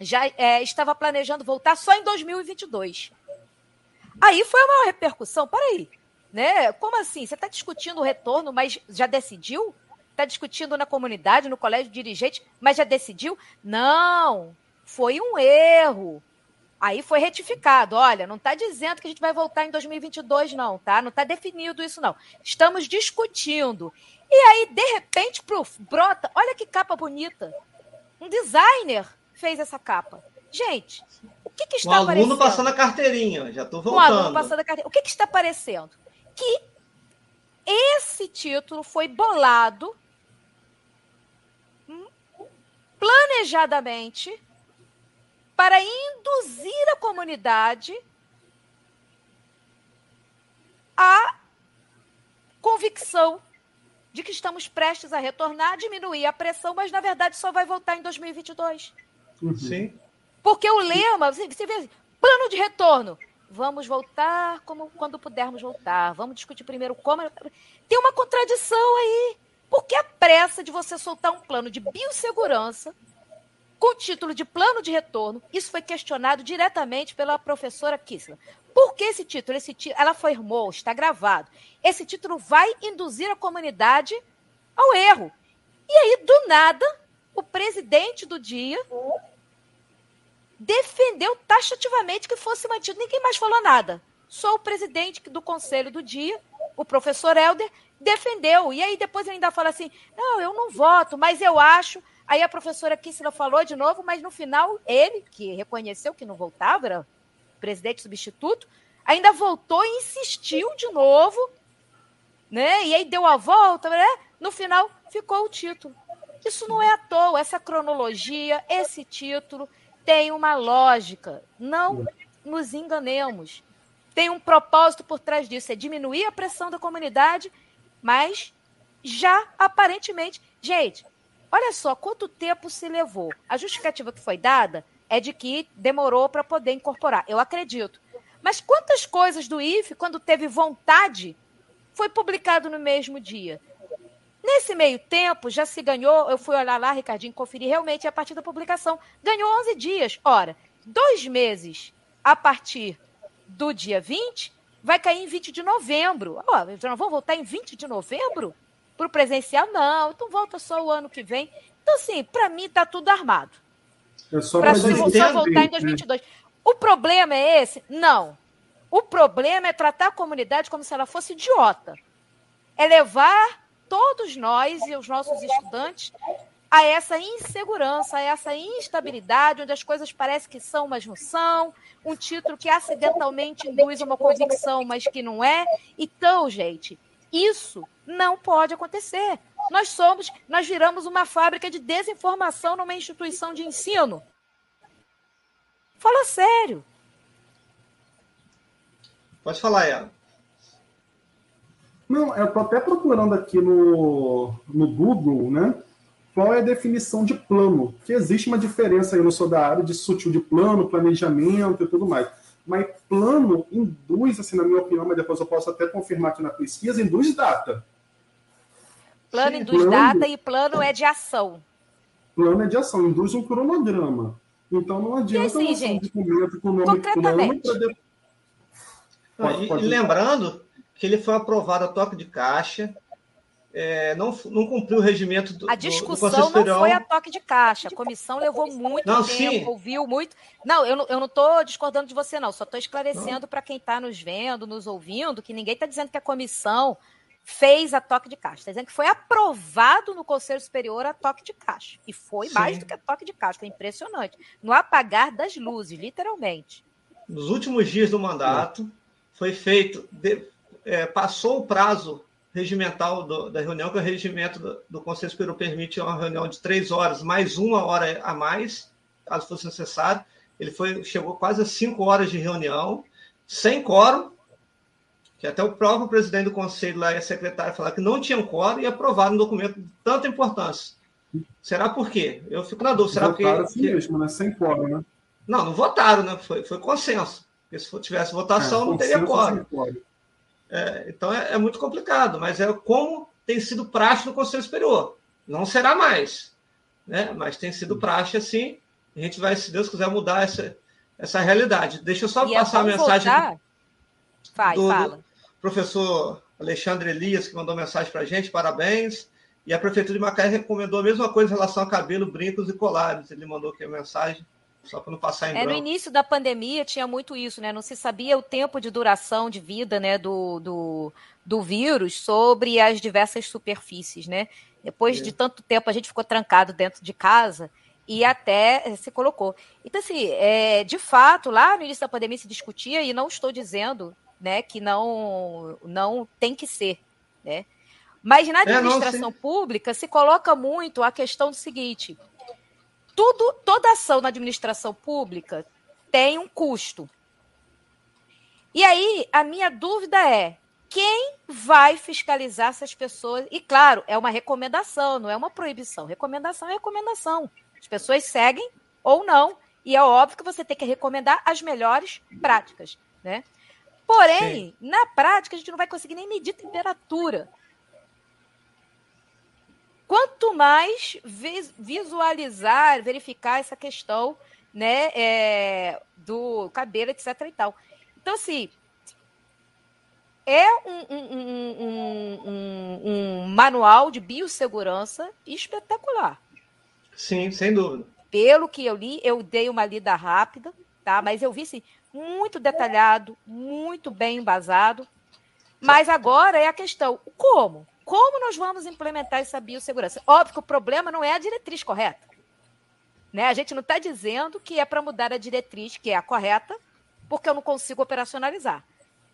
já é, estava planejando voltar só em 2022. Aí foi uma repercussão. Peraí, né? Como assim? Você está discutindo o retorno, mas já decidiu? Está discutindo na comunidade, no colégio dirigente, mas já decidiu? Não, foi um erro. Aí foi retificado. Olha, não está dizendo que a gente vai voltar em 2022, não, tá? Não está definido isso, não. Estamos discutindo. E aí, de repente, brota. Olha que capa bonita. Um designer fez essa capa. Gente, o que, que está um aparecendo? Um aluno passando a carteirinha, já estou voltando. Um aluno passando a carteirinha. O que, que está aparecendo? Que esse título foi bolado planejadamente para induzir a comunidade a convicção de que estamos prestes a retornar, diminuir a pressão, mas na verdade só vai voltar em 2022. Uhum. Sim. Porque o lema, você, vê, plano de retorno. Vamos voltar como quando pudermos voltar. Vamos discutir primeiro como. Tem uma contradição aí. Por que a pressa de você soltar um plano de biossegurança com o título de plano de retorno? Isso foi questionado diretamente pela professora Kissler. Por que esse título? Esse título, ela afirmou, está gravado. Esse título vai induzir a comunidade ao erro. E aí, do nada, o presidente do dia defendeu taxativamente que fosse mantido. Ninguém mais falou nada. Só o presidente do conselho do dia, o professor Helder, defendeu. E aí depois ele ainda fala assim: não, eu não voto, mas eu acho. Aí a professora Kissela falou de novo, mas no final ele, que reconheceu que não voltava, era presidente substituto, ainda voltou e insistiu de novo, né? E aí deu a volta, né? No final ficou o título. Isso não é à toa, essa cronologia, esse título tem uma lógica. Não nos enganemos. Tem um propósito por trás disso, é diminuir a pressão da comunidade, mas já aparentemente, gente, olha só quanto tempo se levou. A justificativa que foi dada é de que demorou para poder incorporar. Eu acredito. Mas quantas coisas do IFE, quando teve vontade, foi publicado no mesmo dia? Nesse meio tempo, já se ganhou, eu fui olhar lá, Ricardinho, conferir realmente a partir da publicação. Ganhou 11 dias. Ora, dois meses a partir do dia 20, vai cair em 20 de novembro. Oh, vamos voltar em 20 de novembro para o presencial? Não, então volta só o ano que vem. Então, assim, para mim está tudo armado. É só para só voltar em 2022. Né? O problema é esse? Não. O problema é tratar a comunidade como se ela fosse idiota. É levar todos nós e os nossos estudantes a essa insegurança, a essa instabilidade, onde as coisas parecem que são, mas não são, um título que acidentalmente induz uma convicção, mas que não é. Então, gente, isso não pode acontecer. Nós somos, nós viramos uma fábrica de desinformação numa instituição de ensino. Fala sério. Pode falar, Ian. Não, eu estou até procurando aqui no, no Google, né? Qual é a definição de plano? Que existe uma diferença aí, eu não sou da área de sutil de plano, planejamento e tudo mais. Mas plano induz, assim, na minha opinião, mas depois eu posso até confirmar aqui na pesquisa, induz data. Plano induz plano, data e plano é de ação. Plano é de ação, induz um cronograma. Então não adianta e assim, gente, documento com o nome plano para de... e, lembrando que ele foi aprovado a toque de caixa, é, não, não cumpriu o regimento do A discussão do não foi a toque de caixa. A comissão levou muito não, tempo, sim. ouviu muito. Não, eu não estou discordando de você, não. Só estou esclarecendo para quem está nos vendo, nos ouvindo, que ninguém está dizendo que a comissão fez a toque de caixa. Está dizendo que foi aprovado no Conselho Superior a toque de caixa. E foi sim. mais do que a toque de caixa. Foi impressionante. No apagar das luzes, literalmente. Nos últimos dias do mandato, foi feito. De, é, passou o prazo regimental do, da reunião, que o regimento do, do Conselho Superior permite uma reunião de três horas, mais uma hora a mais, caso fosse necessário. Ele foi, chegou quase a cinco horas de reunião, sem quórum, que até o próprio presidente do conselho lá e a secretária falaram que não tinham quórum e aprovaram um documento de tanta importância. Será por quê? Eu fico na dúvida. Será votaram porque. Assim mesmo, né? Sem quórum, né? Não, não votaram, né? Foi, foi consenso. Porque se tivesse votação, é, não teria quórum. É, então é, é, muito complicado, mas é como tem sido praxe no Conselho Superior. Não será mais, né? mas tem sido praxe assim. A gente vai, se Deus quiser, mudar essa, essa realidade. Deixa eu só e é passar é a mensagem do, vai, do, do professor Alexandre Elias, que mandou mensagem para a gente, parabéns. E a Prefeitura de Macaé recomendou a mesma coisa em relação a cabelo, brincos e colares. Ele mandou aqui a mensagem só para não passar em é, No início da pandemia tinha muito isso, né? Não se sabia o tempo de duração de vida né, do, do, do vírus sobre as diversas superfícies, né? Depois é. de tanto tempo a gente ficou trancado dentro de casa e até se colocou. Então, assim, é, de fato, lá no início da pandemia se discutia, e não estou dizendo né, que não, não tem que ser, né? Mas na administração é, não, pública se coloca muito a questão do seguinte: tudo, toda ação na administração pública tem um custo. E aí, a minha dúvida é: quem vai fiscalizar essas pessoas? E claro, é uma recomendação, não é uma proibição. Recomendação é recomendação. As pessoas seguem ou não. E é óbvio que você tem que recomendar as melhores práticas, né? Porém, Sim. na prática, a gente não vai conseguir nem medir temperatura. Quanto mais visualizar, verificar essa questão né, é, do cabelo, etc. e tal. Então, assim, é um, um, um, um, manual de biossegurança espetacular. Sim, sem dúvida. Pelo que eu li, eu dei uma lida rápida, tá? Mas eu vi assim, muito detalhado, muito bem embasado. Mas agora é a questão: como? Como nós vamos implementar essa biossegurança? Óbvio que o problema não é a diretriz correta. Né? A gente não está dizendo que é para mudar a diretriz, que é a correta, porque eu não consigo operacionalizar.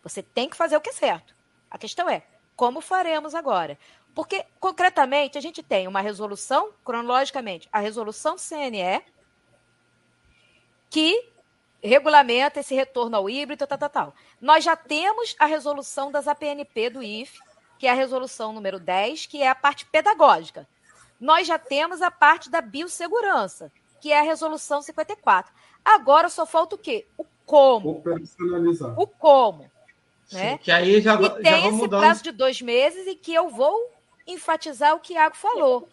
Você tem que fazer o que é certo. A questão é, como faremos agora? Porque, concretamente, a gente tem uma resolução, cronologicamente, a resolução CNE, que regulamenta esse retorno ao híbrido, tal, tal, tal. Nós já temos a resolução das APNP do IFE, que é a resolução número 10, que é a parte pedagógica. Nós já temos a parte da biossegurança, que é a resolução 54. Agora só falta o quê? O como. Operacionalizar. O como. Né? Sim, que aí já, e tem esse prazo de dois meses e que eu vou enfatizar o que Iago falou.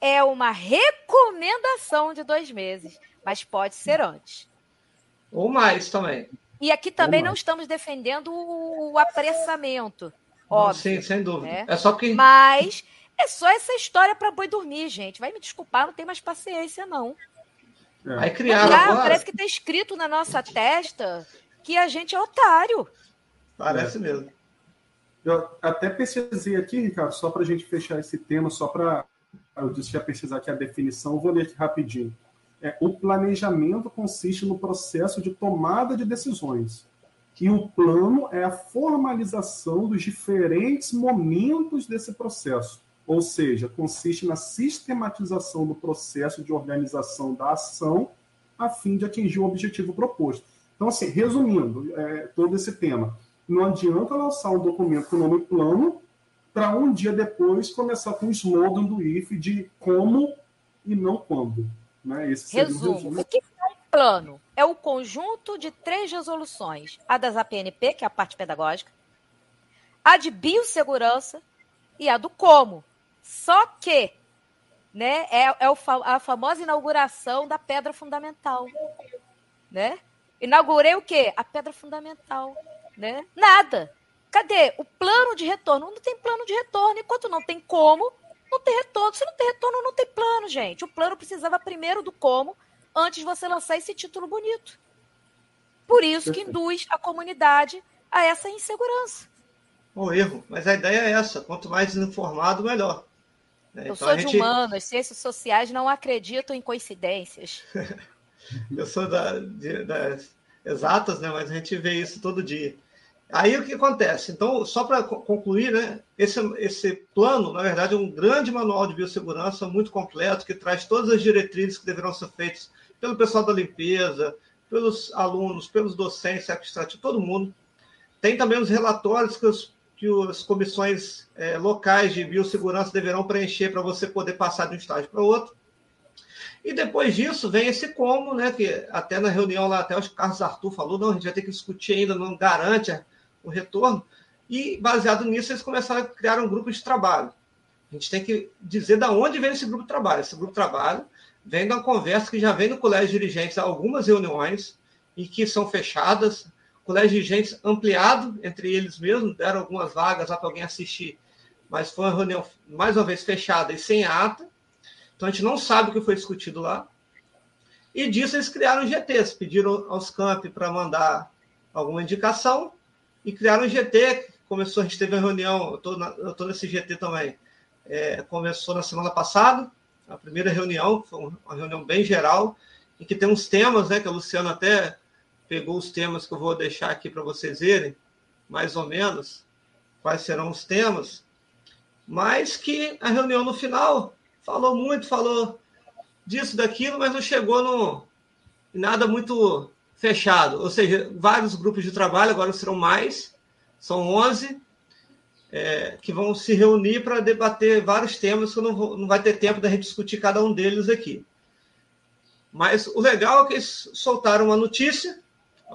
É uma recomendação de dois meses, mas pode ser antes. Ou mais também. E aqui também não estamos defendendo o apressamento. Óbvio, Sim, sem dúvida. Né? É só que. Mas é só essa história para boi dormir, gente. Vai me desculpar, não tem mais paciência, não. É. Aí criaram agora... Parece que está escrito na nossa testa que a gente é otário. Parece é. mesmo. Eu até pesquisei aqui, Ricardo, só para a gente fechar esse tema, só para. Eu disse que ia pesquisar aqui a definição, vou ler aqui rapidinho. É, o planejamento consiste no processo de tomada de decisões. E o plano é a formalização dos diferentes momentos desse processo, ou seja, consiste na sistematização do processo de organização da ação a fim de atingir o objetivo proposto. Então, assim, resumindo é, todo esse tema, não adianta lançar um documento com o nome plano para um dia depois começar com o slogan do IF de como e não quando. Né? Esse resumo. resumo. O que é um plano? É o conjunto de três resoluções: a das APNP, que é a parte pedagógica, a de biossegurança e a do como, só que né, é, é a famosa inauguração da pedra fundamental. Né? Inaugurei o quê? A pedra fundamental. Né? Nada. Cadê? O plano de retorno. Não tem plano de retorno. Enquanto não tem como, não tem retorno. Se não tem retorno, não tem plano, gente. O plano precisava primeiro do como, antes de você lançar esse título bonito. Por isso que induz a comunidade a essa insegurança. O erro. Mas a ideia é essa: quanto mais informado, melhor. Eu então, sou de gente... humanas, ciências sociais não acredito em coincidências. eu sou da, de, das exatas, né? Mas a gente vê isso todo dia. Aí o que acontece? Então, só para concluir, né? Esse, esse plano, na verdade, é um grande manual de biossegurança muito completo que traz todas as diretrizes que deverão ser feitas pelo pessoal da limpeza, pelos alunos, pelos docentes, administrativos, todo mundo. Tem também os relatórios que os que as comissões é, locais de biossegurança deverão preencher para você poder passar de um estágio para outro. E depois disso vem esse como, né? Que até na reunião lá, até o Carlos Arthur falou, não, a gente vai ter que discutir ainda, não garante o retorno. E baseado nisso, eles começaram a criar um grupo de trabalho. A gente tem que dizer da onde vem esse grupo de trabalho. Esse grupo de trabalho vem de uma conversa que já vem no colégio de dirigentes, algumas reuniões, e que são fechadas, colégio de gente ampliado entre eles mesmos, deram algumas vagas lá para alguém assistir, mas foi uma reunião, mais uma vez, fechada e sem ata. Então a gente não sabe o que foi discutido lá. E disso eles criaram GTs, pediram aos campi para mandar alguma indicação e criaram um GT. Começou, a gente teve uma reunião, eu estou nesse GT também. É, começou na semana passada, a primeira reunião, foi uma reunião bem geral, em que tem uns temas, né, que a Luciana até pegou os temas que eu vou deixar aqui para vocês verem, mais ou menos, quais serão os temas, mas que a reunião no final falou muito, falou disso, daquilo, mas não chegou no nada muito fechado. Ou seja, vários grupos de trabalho, agora serão mais, são 11, é, que vão se reunir para debater vários temas, que não, vou, não vai ter tempo da gente discutir cada um deles aqui. Mas o legal é que eles soltaram uma notícia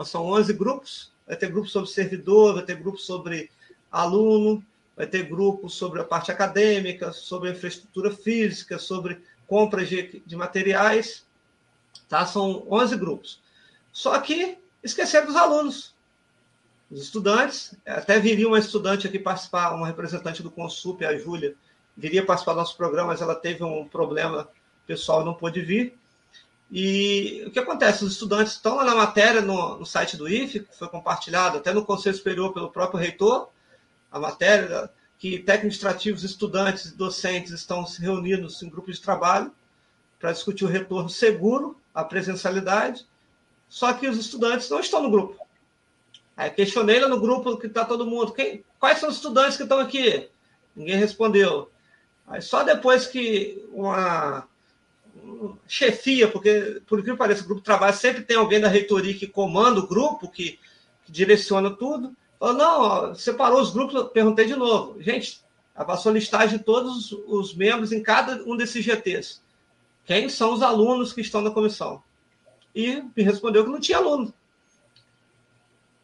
são 11 grupos. Vai ter grupo sobre servidor, vai ter grupo sobre aluno, vai ter grupo sobre a parte acadêmica, sobre infraestrutura física, sobre compras de, de materiais. Tá? São 11 grupos. Só que esqueceram dos alunos, os estudantes. Até viria uma estudante aqui participar, uma representante do Consup, a Júlia, viria participar do nosso programa, mas ela teve um problema pessoal não pôde vir. E o que acontece? Os estudantes estão lá na matéria no, no site do IFE, foi compartilhado até no Conselho Superior pelo próprio reitor, a matéria que técnicos administrativos, estudantes e docentes estão se reunidos em grupos de trabalho para discutir o retorno seguro à presencialidade, só que os estudantes não estão no grupo. Aí questionei lá no grupo que está todo mundo, quem, quais são os estudantes que estão aqui? Ninguém respondeu. Aí só depois que uma chefia, porque, por que pareça, o grupo de trabalho sempre tem alguém da reitoria que comanda o grupo, que, que direciona tudo. Falou, não, ó, separou os grupos, perguntei de novo. Gente, passou a listagem de todos os membros em cada um desses GTs. Quem são os alunos que estão na comissão? E me respondeu que não tinha aluno.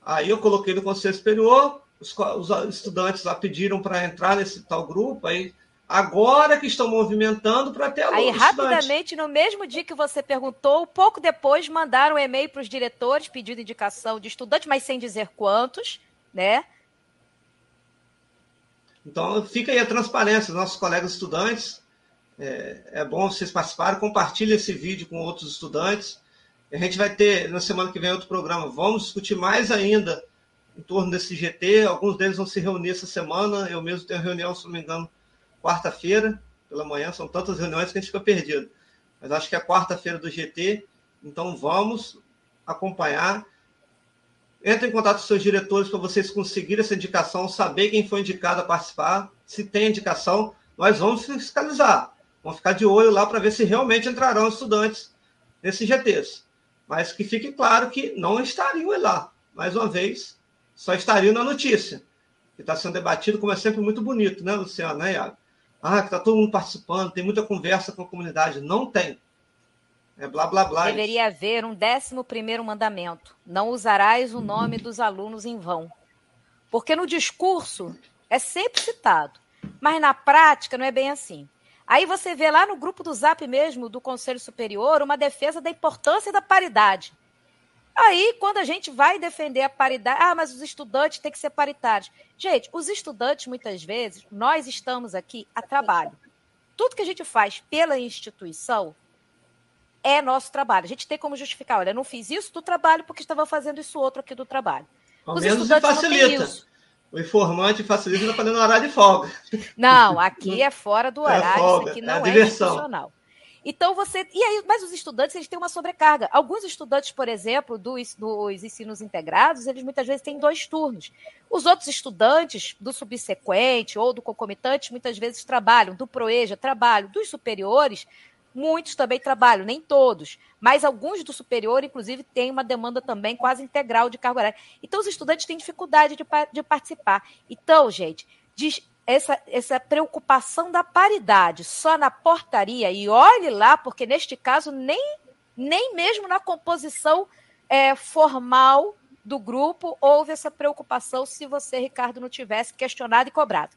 Aí eu coloquei no Conselho Superior, os, os estudantes lá pediram para entrar nesse tal grupo, aí agora que estão movimentando para ter Aí, rapidamente, no mesmo dia que você perguntou, pouco depois mandaram um e-mail para os diretores pedindo indicação de estudante, mas sem dizer quantos, né? Então, fica aí a transparência, nossos colegas estudantes. É, é bom vocês participarem, compartilhem esse vídeo com outros estudantes. A gente vai ter, na semana que vem, outro programa. Vamos discutir mais ainda em torno desse GT. Alguns deles vão se reunir essa semana. Eu mesmo tenho reunião, se não me engano, quarta-feira, pela manhã. São tantas reuniões que a gente fica perdido. Mas acho que é quarta-feira do GT. Então vamos acompanhar. Entre em contato com seus diretores para vocês conseguirem essa indicação, saber quem foi indicado a participar. Se tem indicação, nós vamos fiscalizar. Vamos ficar de olho lá para ver se realmente entrarão estudantes nesses GTs mas que fique claro que não estariam lá. Mais uma vez, só estariam na notícia, que está sendo debatido, como é sempre muito bonito, né, Luciano, né? Ah, que está todo mundo participando, tem muita conversa com a comunidade. Não tem. É blá, blá, blá. Deveria haver um décimo primeiro mandamento. Não usarás o nome dos alunos em vão. Porque no discurso é sempre citado, mas na prática não é bem assim. Aí você vê lá no grupo do Zap mesmo, do Conselho Superior, uma defesa da importância da paridade. Aí, quando a gente vai defender a paridade, ah, mas os estudantes têm que ser paritários. Gente, os estudantes, muitas vezes, nós estamos aqui a trabalho. Tudo que a gente faz pela instituição é nosso trabalho. A gente tem como justificar, olha, eu não fiz isso do trabalho porque estava fazendo isso outro aqui do trabalho. Ao os menos estudantes facilita. Não têm isso o informante facilita está fazendo horário de folga. Não, aqui é fora do é horário, é isso aqui não é, é institucional. Então você. E aí, mas os estudantes eles têm uma sobrecarga. Alguns estudantes, por exemplo, dos, dos ensinos integrados, eles muitas vezes têm dois turnos. Os outros estudantes do subsequente ou do concomitante muitas vezes trabalham, do Proeja trabalham, dos superiores Muitos também trabalham, nem todos, mas alguns do superior, inclusive, têm uma demanda também quase integral de carga horária. Então, os estudantes têm dificuldade de, de participar. Então, gente, diz, essa, essa preocupação da paridade só na portaria, e olhe lá, porque neste caso, nem, nem mesmo na composição é, formal do grupo houve essa preocupação se você, Ricardo, não tivesse questionado e cobrado.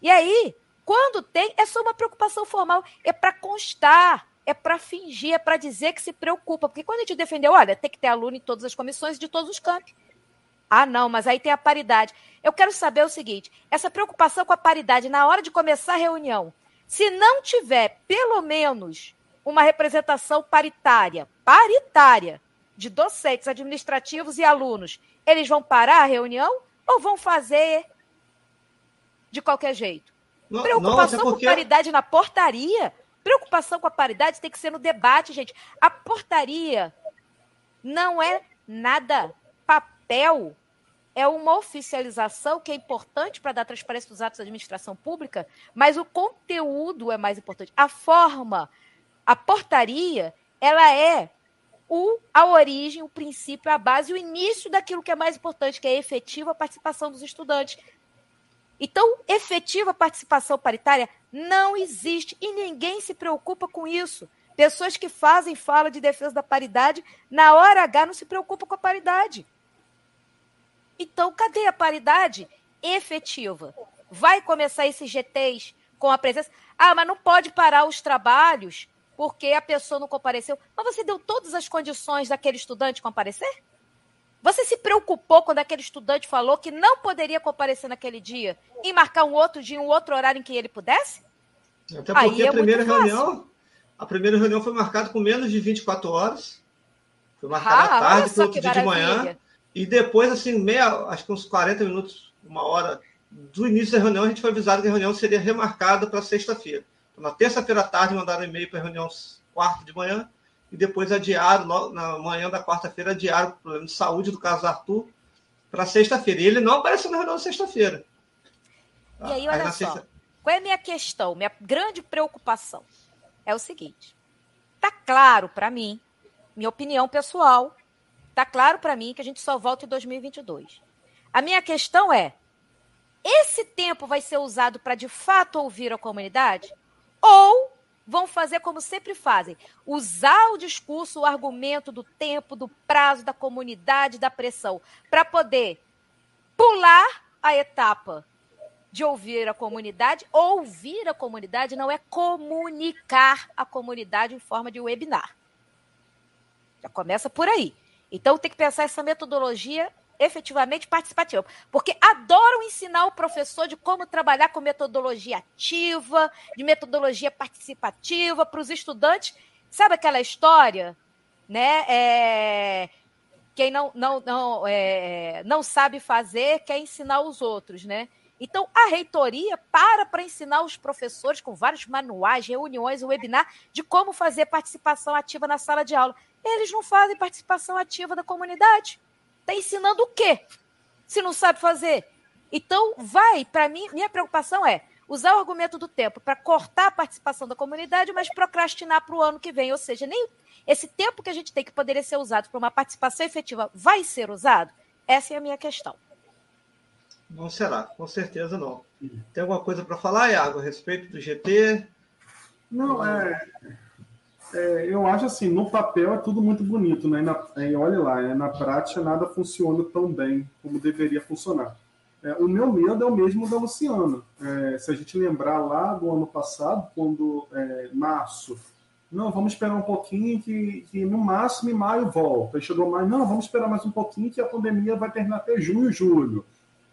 E aí, quando tem, é só uma preocupação formal, é para constar, é para fingir, é para dizer que se preocupa. Porque quando a gente defendeu, olha, tem que ter aluno em todas as comissões de todos os campos. Ah, não, mas aí tem a paridade. Eu quero saber o seguinte: essa preocupação com a paridade na hora de começar a reunião, se não tiver pelo menos uma representação paritária, paritária, de docentes, administrativos e alunos, eles vão parar a reunião ou vão fazer de qualquer jeito? Preocupação não, porque... com paridade na portaria. Preocupação com a paridade tem que ser no debate, gente. A portaria não é nada. Papel é uma oficialização que é importante para dar transparência dos atos da administração pública, mas o conteúdo é mais importante. A forma, a portaria, ela é o, a origem, o princípio, a base, o início daquilo que é mais importante, que é a efetiva participação dos estudantes. Então, efetiva participação paritária não existe e ninguém se preocupa com isso. Pessoas que fazem fala de defesa da paridade, na hora H não se preocupam com a paridade. Então, cadê a paridade efetiva? Vai começar esses GTs com a presença. Ah, mas não pode parar os trabalhos porque a pessoa não compareceu. Mas você deu todas as condições daquele estudante comparecer? Você se preocupou quando aquele estudante falou que não poderia comparecer naquele dia e marcar um outro dia, um outro horário em que ele pudesse? Até porque Aí a é primeira reunião, a primeira reunião foi marcada com menos de 24 horas. Foi marcada ah, à tarde, foi outro dia de manhã. E depois, assim, meia, acho que uns 40 minutos, uma hora do início da reunião, a gente foi avisado que a reunião seria remarcada para sexta-feira. Então, na terça-feira à tarde, mandaram um e-mail para a reunião quarta de manhã e depois adiaram, na manhã da quarta-feira, adiaram o problema de saúde do caso Arthur para sexta-feira. E ele não apareceu na reunião sexta-feira. E aí, olha aí, só, sexta... qual é a minha questão, minha grande preocupação? É o seguinte, tá claro para mim, minha opinião pessoal, tá claro para mim que a gente só volta em 2022. A minha questão é, esse tempo vai ser usado para de fato ouvir a comunidade? Ou vão fazer como sempre fazem: usar o discurso, o argumento do tempo, do prazo, da comunidade, da pressão, para poder pular a etapa de ouvir a comunidade. Ouvir a comunidade não é comunicar a comunidade em forma de webinar. Já começa por aí. Então tem que pensar essa metodologia efetivamente participativa, porque adoram ensinar o professor de como trabalhar com metodologia ativa, de metodologia participativa para os estudantes. Sabe aquela história, né? É, quem não, não, não, é, não sabe fazer quer ensinar os outros, né? Então, a reitoria para para ensinar os professores com vários manuais, reuniões, webinar de como fazer participação ativa na sala de aula. Eles não fazem participação ativa da comunidade. Está ensinando o quê? Se não sabe fazer. Então, vai, para mim, minha preocupação é usar o argumento do tempo para cortar a participação da comunidade, mas procrastinar para o ano que vem. Ou seja, nem esse tempo que a gente tem que poderia ser usado para uma participação efetiva vai ser usado? Essa é a minha questão. Não será, com certeza não. Tem alguma coisa para falar, Iago, a respeito do GT? Não, é, é, eu acho assim, no papel é tudo muito bonito, né? Na, é, olha lá, é, na prática nada funciona tão bem como deveria funcionar. É, o meu medo é o mesmo da Luciana. É, se a gente lembrar lá do ano passado, quando é, março, não, vamos esperar um pouquinho que, que no máximo em maio volta. Aí chegou maio, não, vamos esperar mais um pouquinho que a pandemia vai terminar até junho, julho.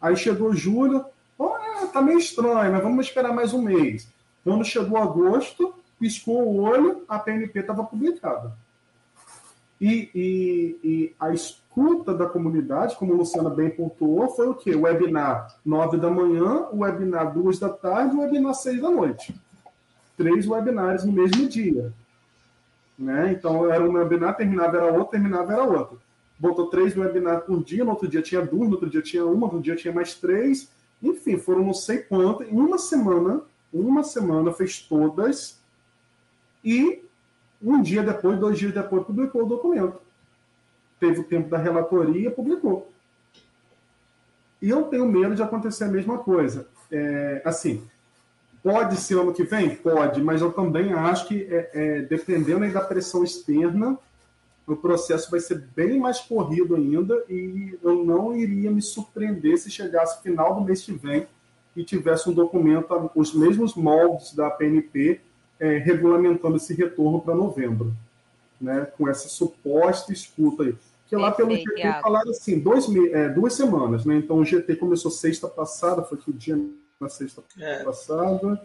Aí chegou julho, oh, tá meio estranho, mas vamos esperar mais um mês. Quando chegou agosto, piscou o olho, a PNP estava publicada. E, e, e, a escuta da comunidade, como a Luciana bem pontuou, foi o quê? Webinar 9 da manhã, o webinar 2 da tarde, o webinar 6 da noite. Três webinars no mesmo dia. Né? Então, era um webinar, terminava, era outro, terminava, era outro. Botou três webinars por dia, no outro dia tinha duas, no outro dia tinha uma, no outro dia tinha mais três. Enfim, foram não sei quantas. Em uma semana, uma semana fez todas e um dia depois, dois dias depois, publicou o documento. Teve o tempo da relatoria publicou. E eu tenho medo de acontecer a mesma coisa. É, assim, pode ser ano que vem? Pode, mas eu também acho que, é, é, dependendo da pressão externa, o processo vai ser bem mais corrido ainda e eu não iria me surpreender se chegasse final do mês que vem e tivesse um documento, os mesmos moldes da PNP, é, regulamentando esse retorno para novembro, né, com essa suposta escuta aí. Que lá pelo GT falaram assim, dois, é, duas semanas, né? Então o GT começou sexta passada, foi que o dia na sexta é. passada.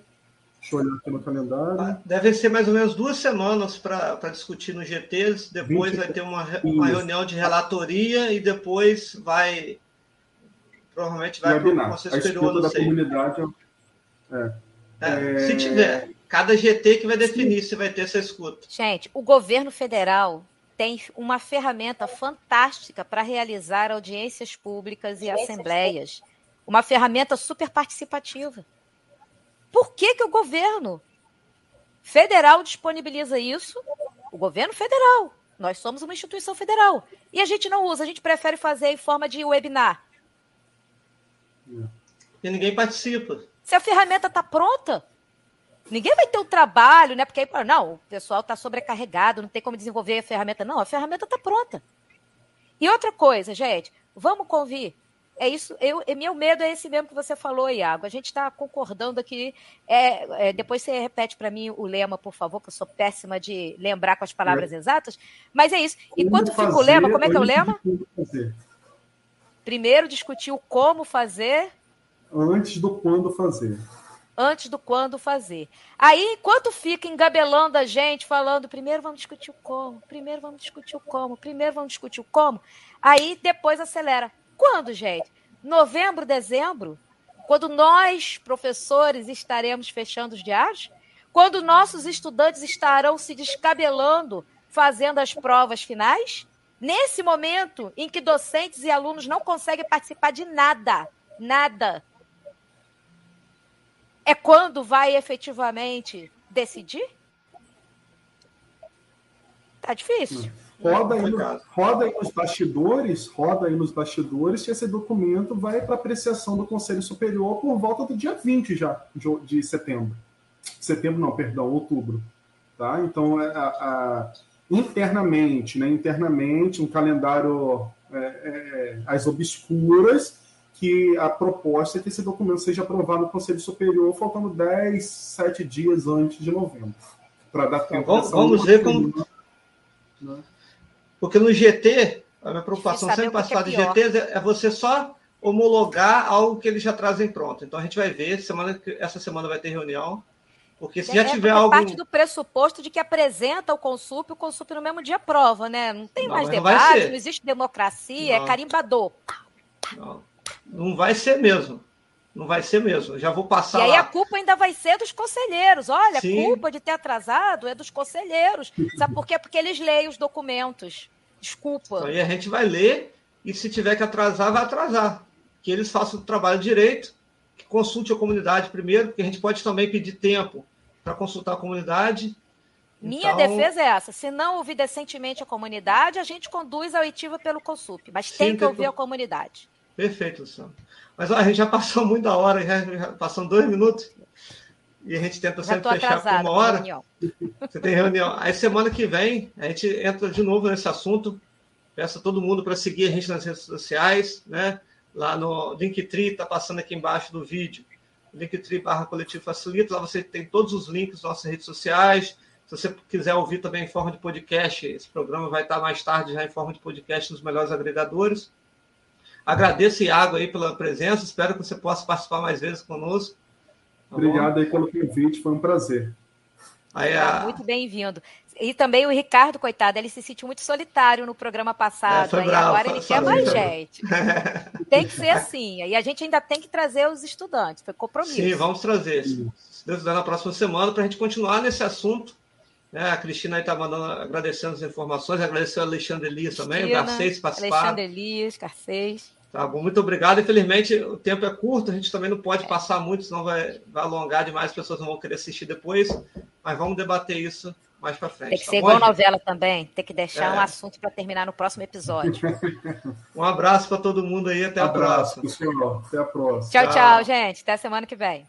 Deixa eu olhar aqui no calendário. Ah, deve ser mais ou menos duas semanas para discutir no GT. Depois 20... vai ter uma, uma reunião de relatoria e depois vai. Provavelmente vai para o Conselho Superior, não da sei. Comunidade, é. É, se tiver. Cada GT que vai definir Sim. se vai ter essa escuta. Gente, o governo federal tem uma ferramenta fantástica para realizar audiências públicas e assembleias. Uma ferramenta super participativa. Por que, que o governo federal disponibiliza isso? O governo federal. Nós somos uma instituição federal. E a gente não usa, a gente prefere fazer em forma de webinar. E ninguém participa. Se a ferramenta está pronta, Ninguém vai ter o trabalho, né? Porque aí, não, o pessoal está sobrecarregado, não tem como desenvolver a ferramenta. Não, a ferramenta está pronta. E outra coisa, gente, vamos convir. É isso, eu, meu medo é esse mesmo que você falou, Iago. A gente está concordando aqui. É, é, depois você repete para mim o lema, por favor, que eu sou péssima de lembrar com as palavras é. exatas. Mas é isso. Enquanto fica o lema, como é que é o lema? Primeiro discutir o como fazer. Antes do quando fazer antes do quando fazer. Aí, enquanto fica engabelando a gente, falando, primeiro vamos discutir o como, primeiro vamos discutir o como, primeiro vamos discutir o como, aí depois acelera. Quando, gente? Novembro, dezembro? Quando nós, professores, estaremos fechando os diários? Quando nossos estudantes estarão se descabelando fazendo as provas finais? Nesse momento em que docentes e alunos não conseguem participar de nada, nada, é quando vai efetivamente decidir? Tá difícil. Roda aí, no, roda aí nos bastidores, roda aí nos bastidores que esse documento vai para apreciação do Conselho Superior por volta do dia 20 já de, de setembro. Setembro não, perdão, outubro. Tá? Então, é, a, a, internamente, né, internamente, um calendário é, é, às obscuras, que a proposta é que esse documento seja aprovado no Conselho Superior, faltando 10, 7 dias antes de novembro. Para dar tempo. Vamos, vamos ver como. Né? Porque no GT, a minha preocupação sempre participar é de GT é você só homologar algo que eles já trazem pronto. Então a gente vai ver, semana, essa semana vai ter reunião. Porque se é, já tiver é algo. parte do pressuposto de que apresenta o consup, o consup no mesmo dia prova, né? Não tem não, mais debate, não, não, existe democracia, é não. é carimbador. Não. Não vai ser mesmo. Não vai ser mesmo. Já vou passar. E aí lá. a culpa ainda vai ser dos conselheiros. Olha, Sim. a culpa de ter atrasado é dos conselheiros. Sabe por quê? Porque eles leem os documentos. Desculpa. Aí a gente vai ler e se tiver que atrasar, vai atrasar. Que eles façam o trabalho direito, que consulte a comunidade primeiro, porque a gente pode também pedir tempo para consultar a comunidade. Minha então... defesa é essa. Se não ouvir decentemente a comunidade, a gente conduz a oitiva pelo CONSUP. Mas Sim, tem que ouvir a comunidade. Perfeito, Luciano. Mas ó, a gente já passou muita hora, já, já passam dois minutos. E a gente tenta já sempre fechar por uma hora. Você tem reunião. Aí semana que vem a gente entra de novo nesse assunto. Peço a todo mundo para seguir a gente nas redes sociais, né? Lá no Linktree, está passando aqui embaixo do vídeo. Linktree barra Coletivo Facilita. Lá você tem todos os links das nossas redes sociais. Se você quiser ouvir também em forma de podcast, esse programa vai estar mais tarde já em forma de podcast nos melhores agregadores. Agradeço, Iago, aí pela presença. Espero que você possa participar mais vezes conosco. Tá Obrigado bom? aí pelo convite, foi um prazer. Aí, a... Muito bem-vindo. E também o Ricardo, coitado, ele se sentiu muito solitário no programa passado. É, e agora ele quer mais gente. tem que ser assim. E a gente ainda tem que trazer os estudantes. Foi compromisso. Sim, vamos trazer. Se Deus quiser, na próxima semana, para a gente continuar nesse assunto. É, a Cristina aí está mandando, agradecendo as informações, agradeceu a Alexandre Elias também, o Garcês participar. Alexandre Elias, Garcês. Tá bom, muito obrigado. Infelizmente, o tempo é curto, a gente também não pode passar muito, senão vai, vai alongar demais, as pessoas não vão querer assistir depois. Mas vamos debater isso mais para frente. Tem que tá ser bom, igual gente? novela também, tem que deixar é. um assunto para terminar no próximo episódio. um abraço para todo mundo aí, até um a abraço, próxima. Pessoal. Até a próxima. Tchau, tchau, tchau, gente. Até a semana que vem.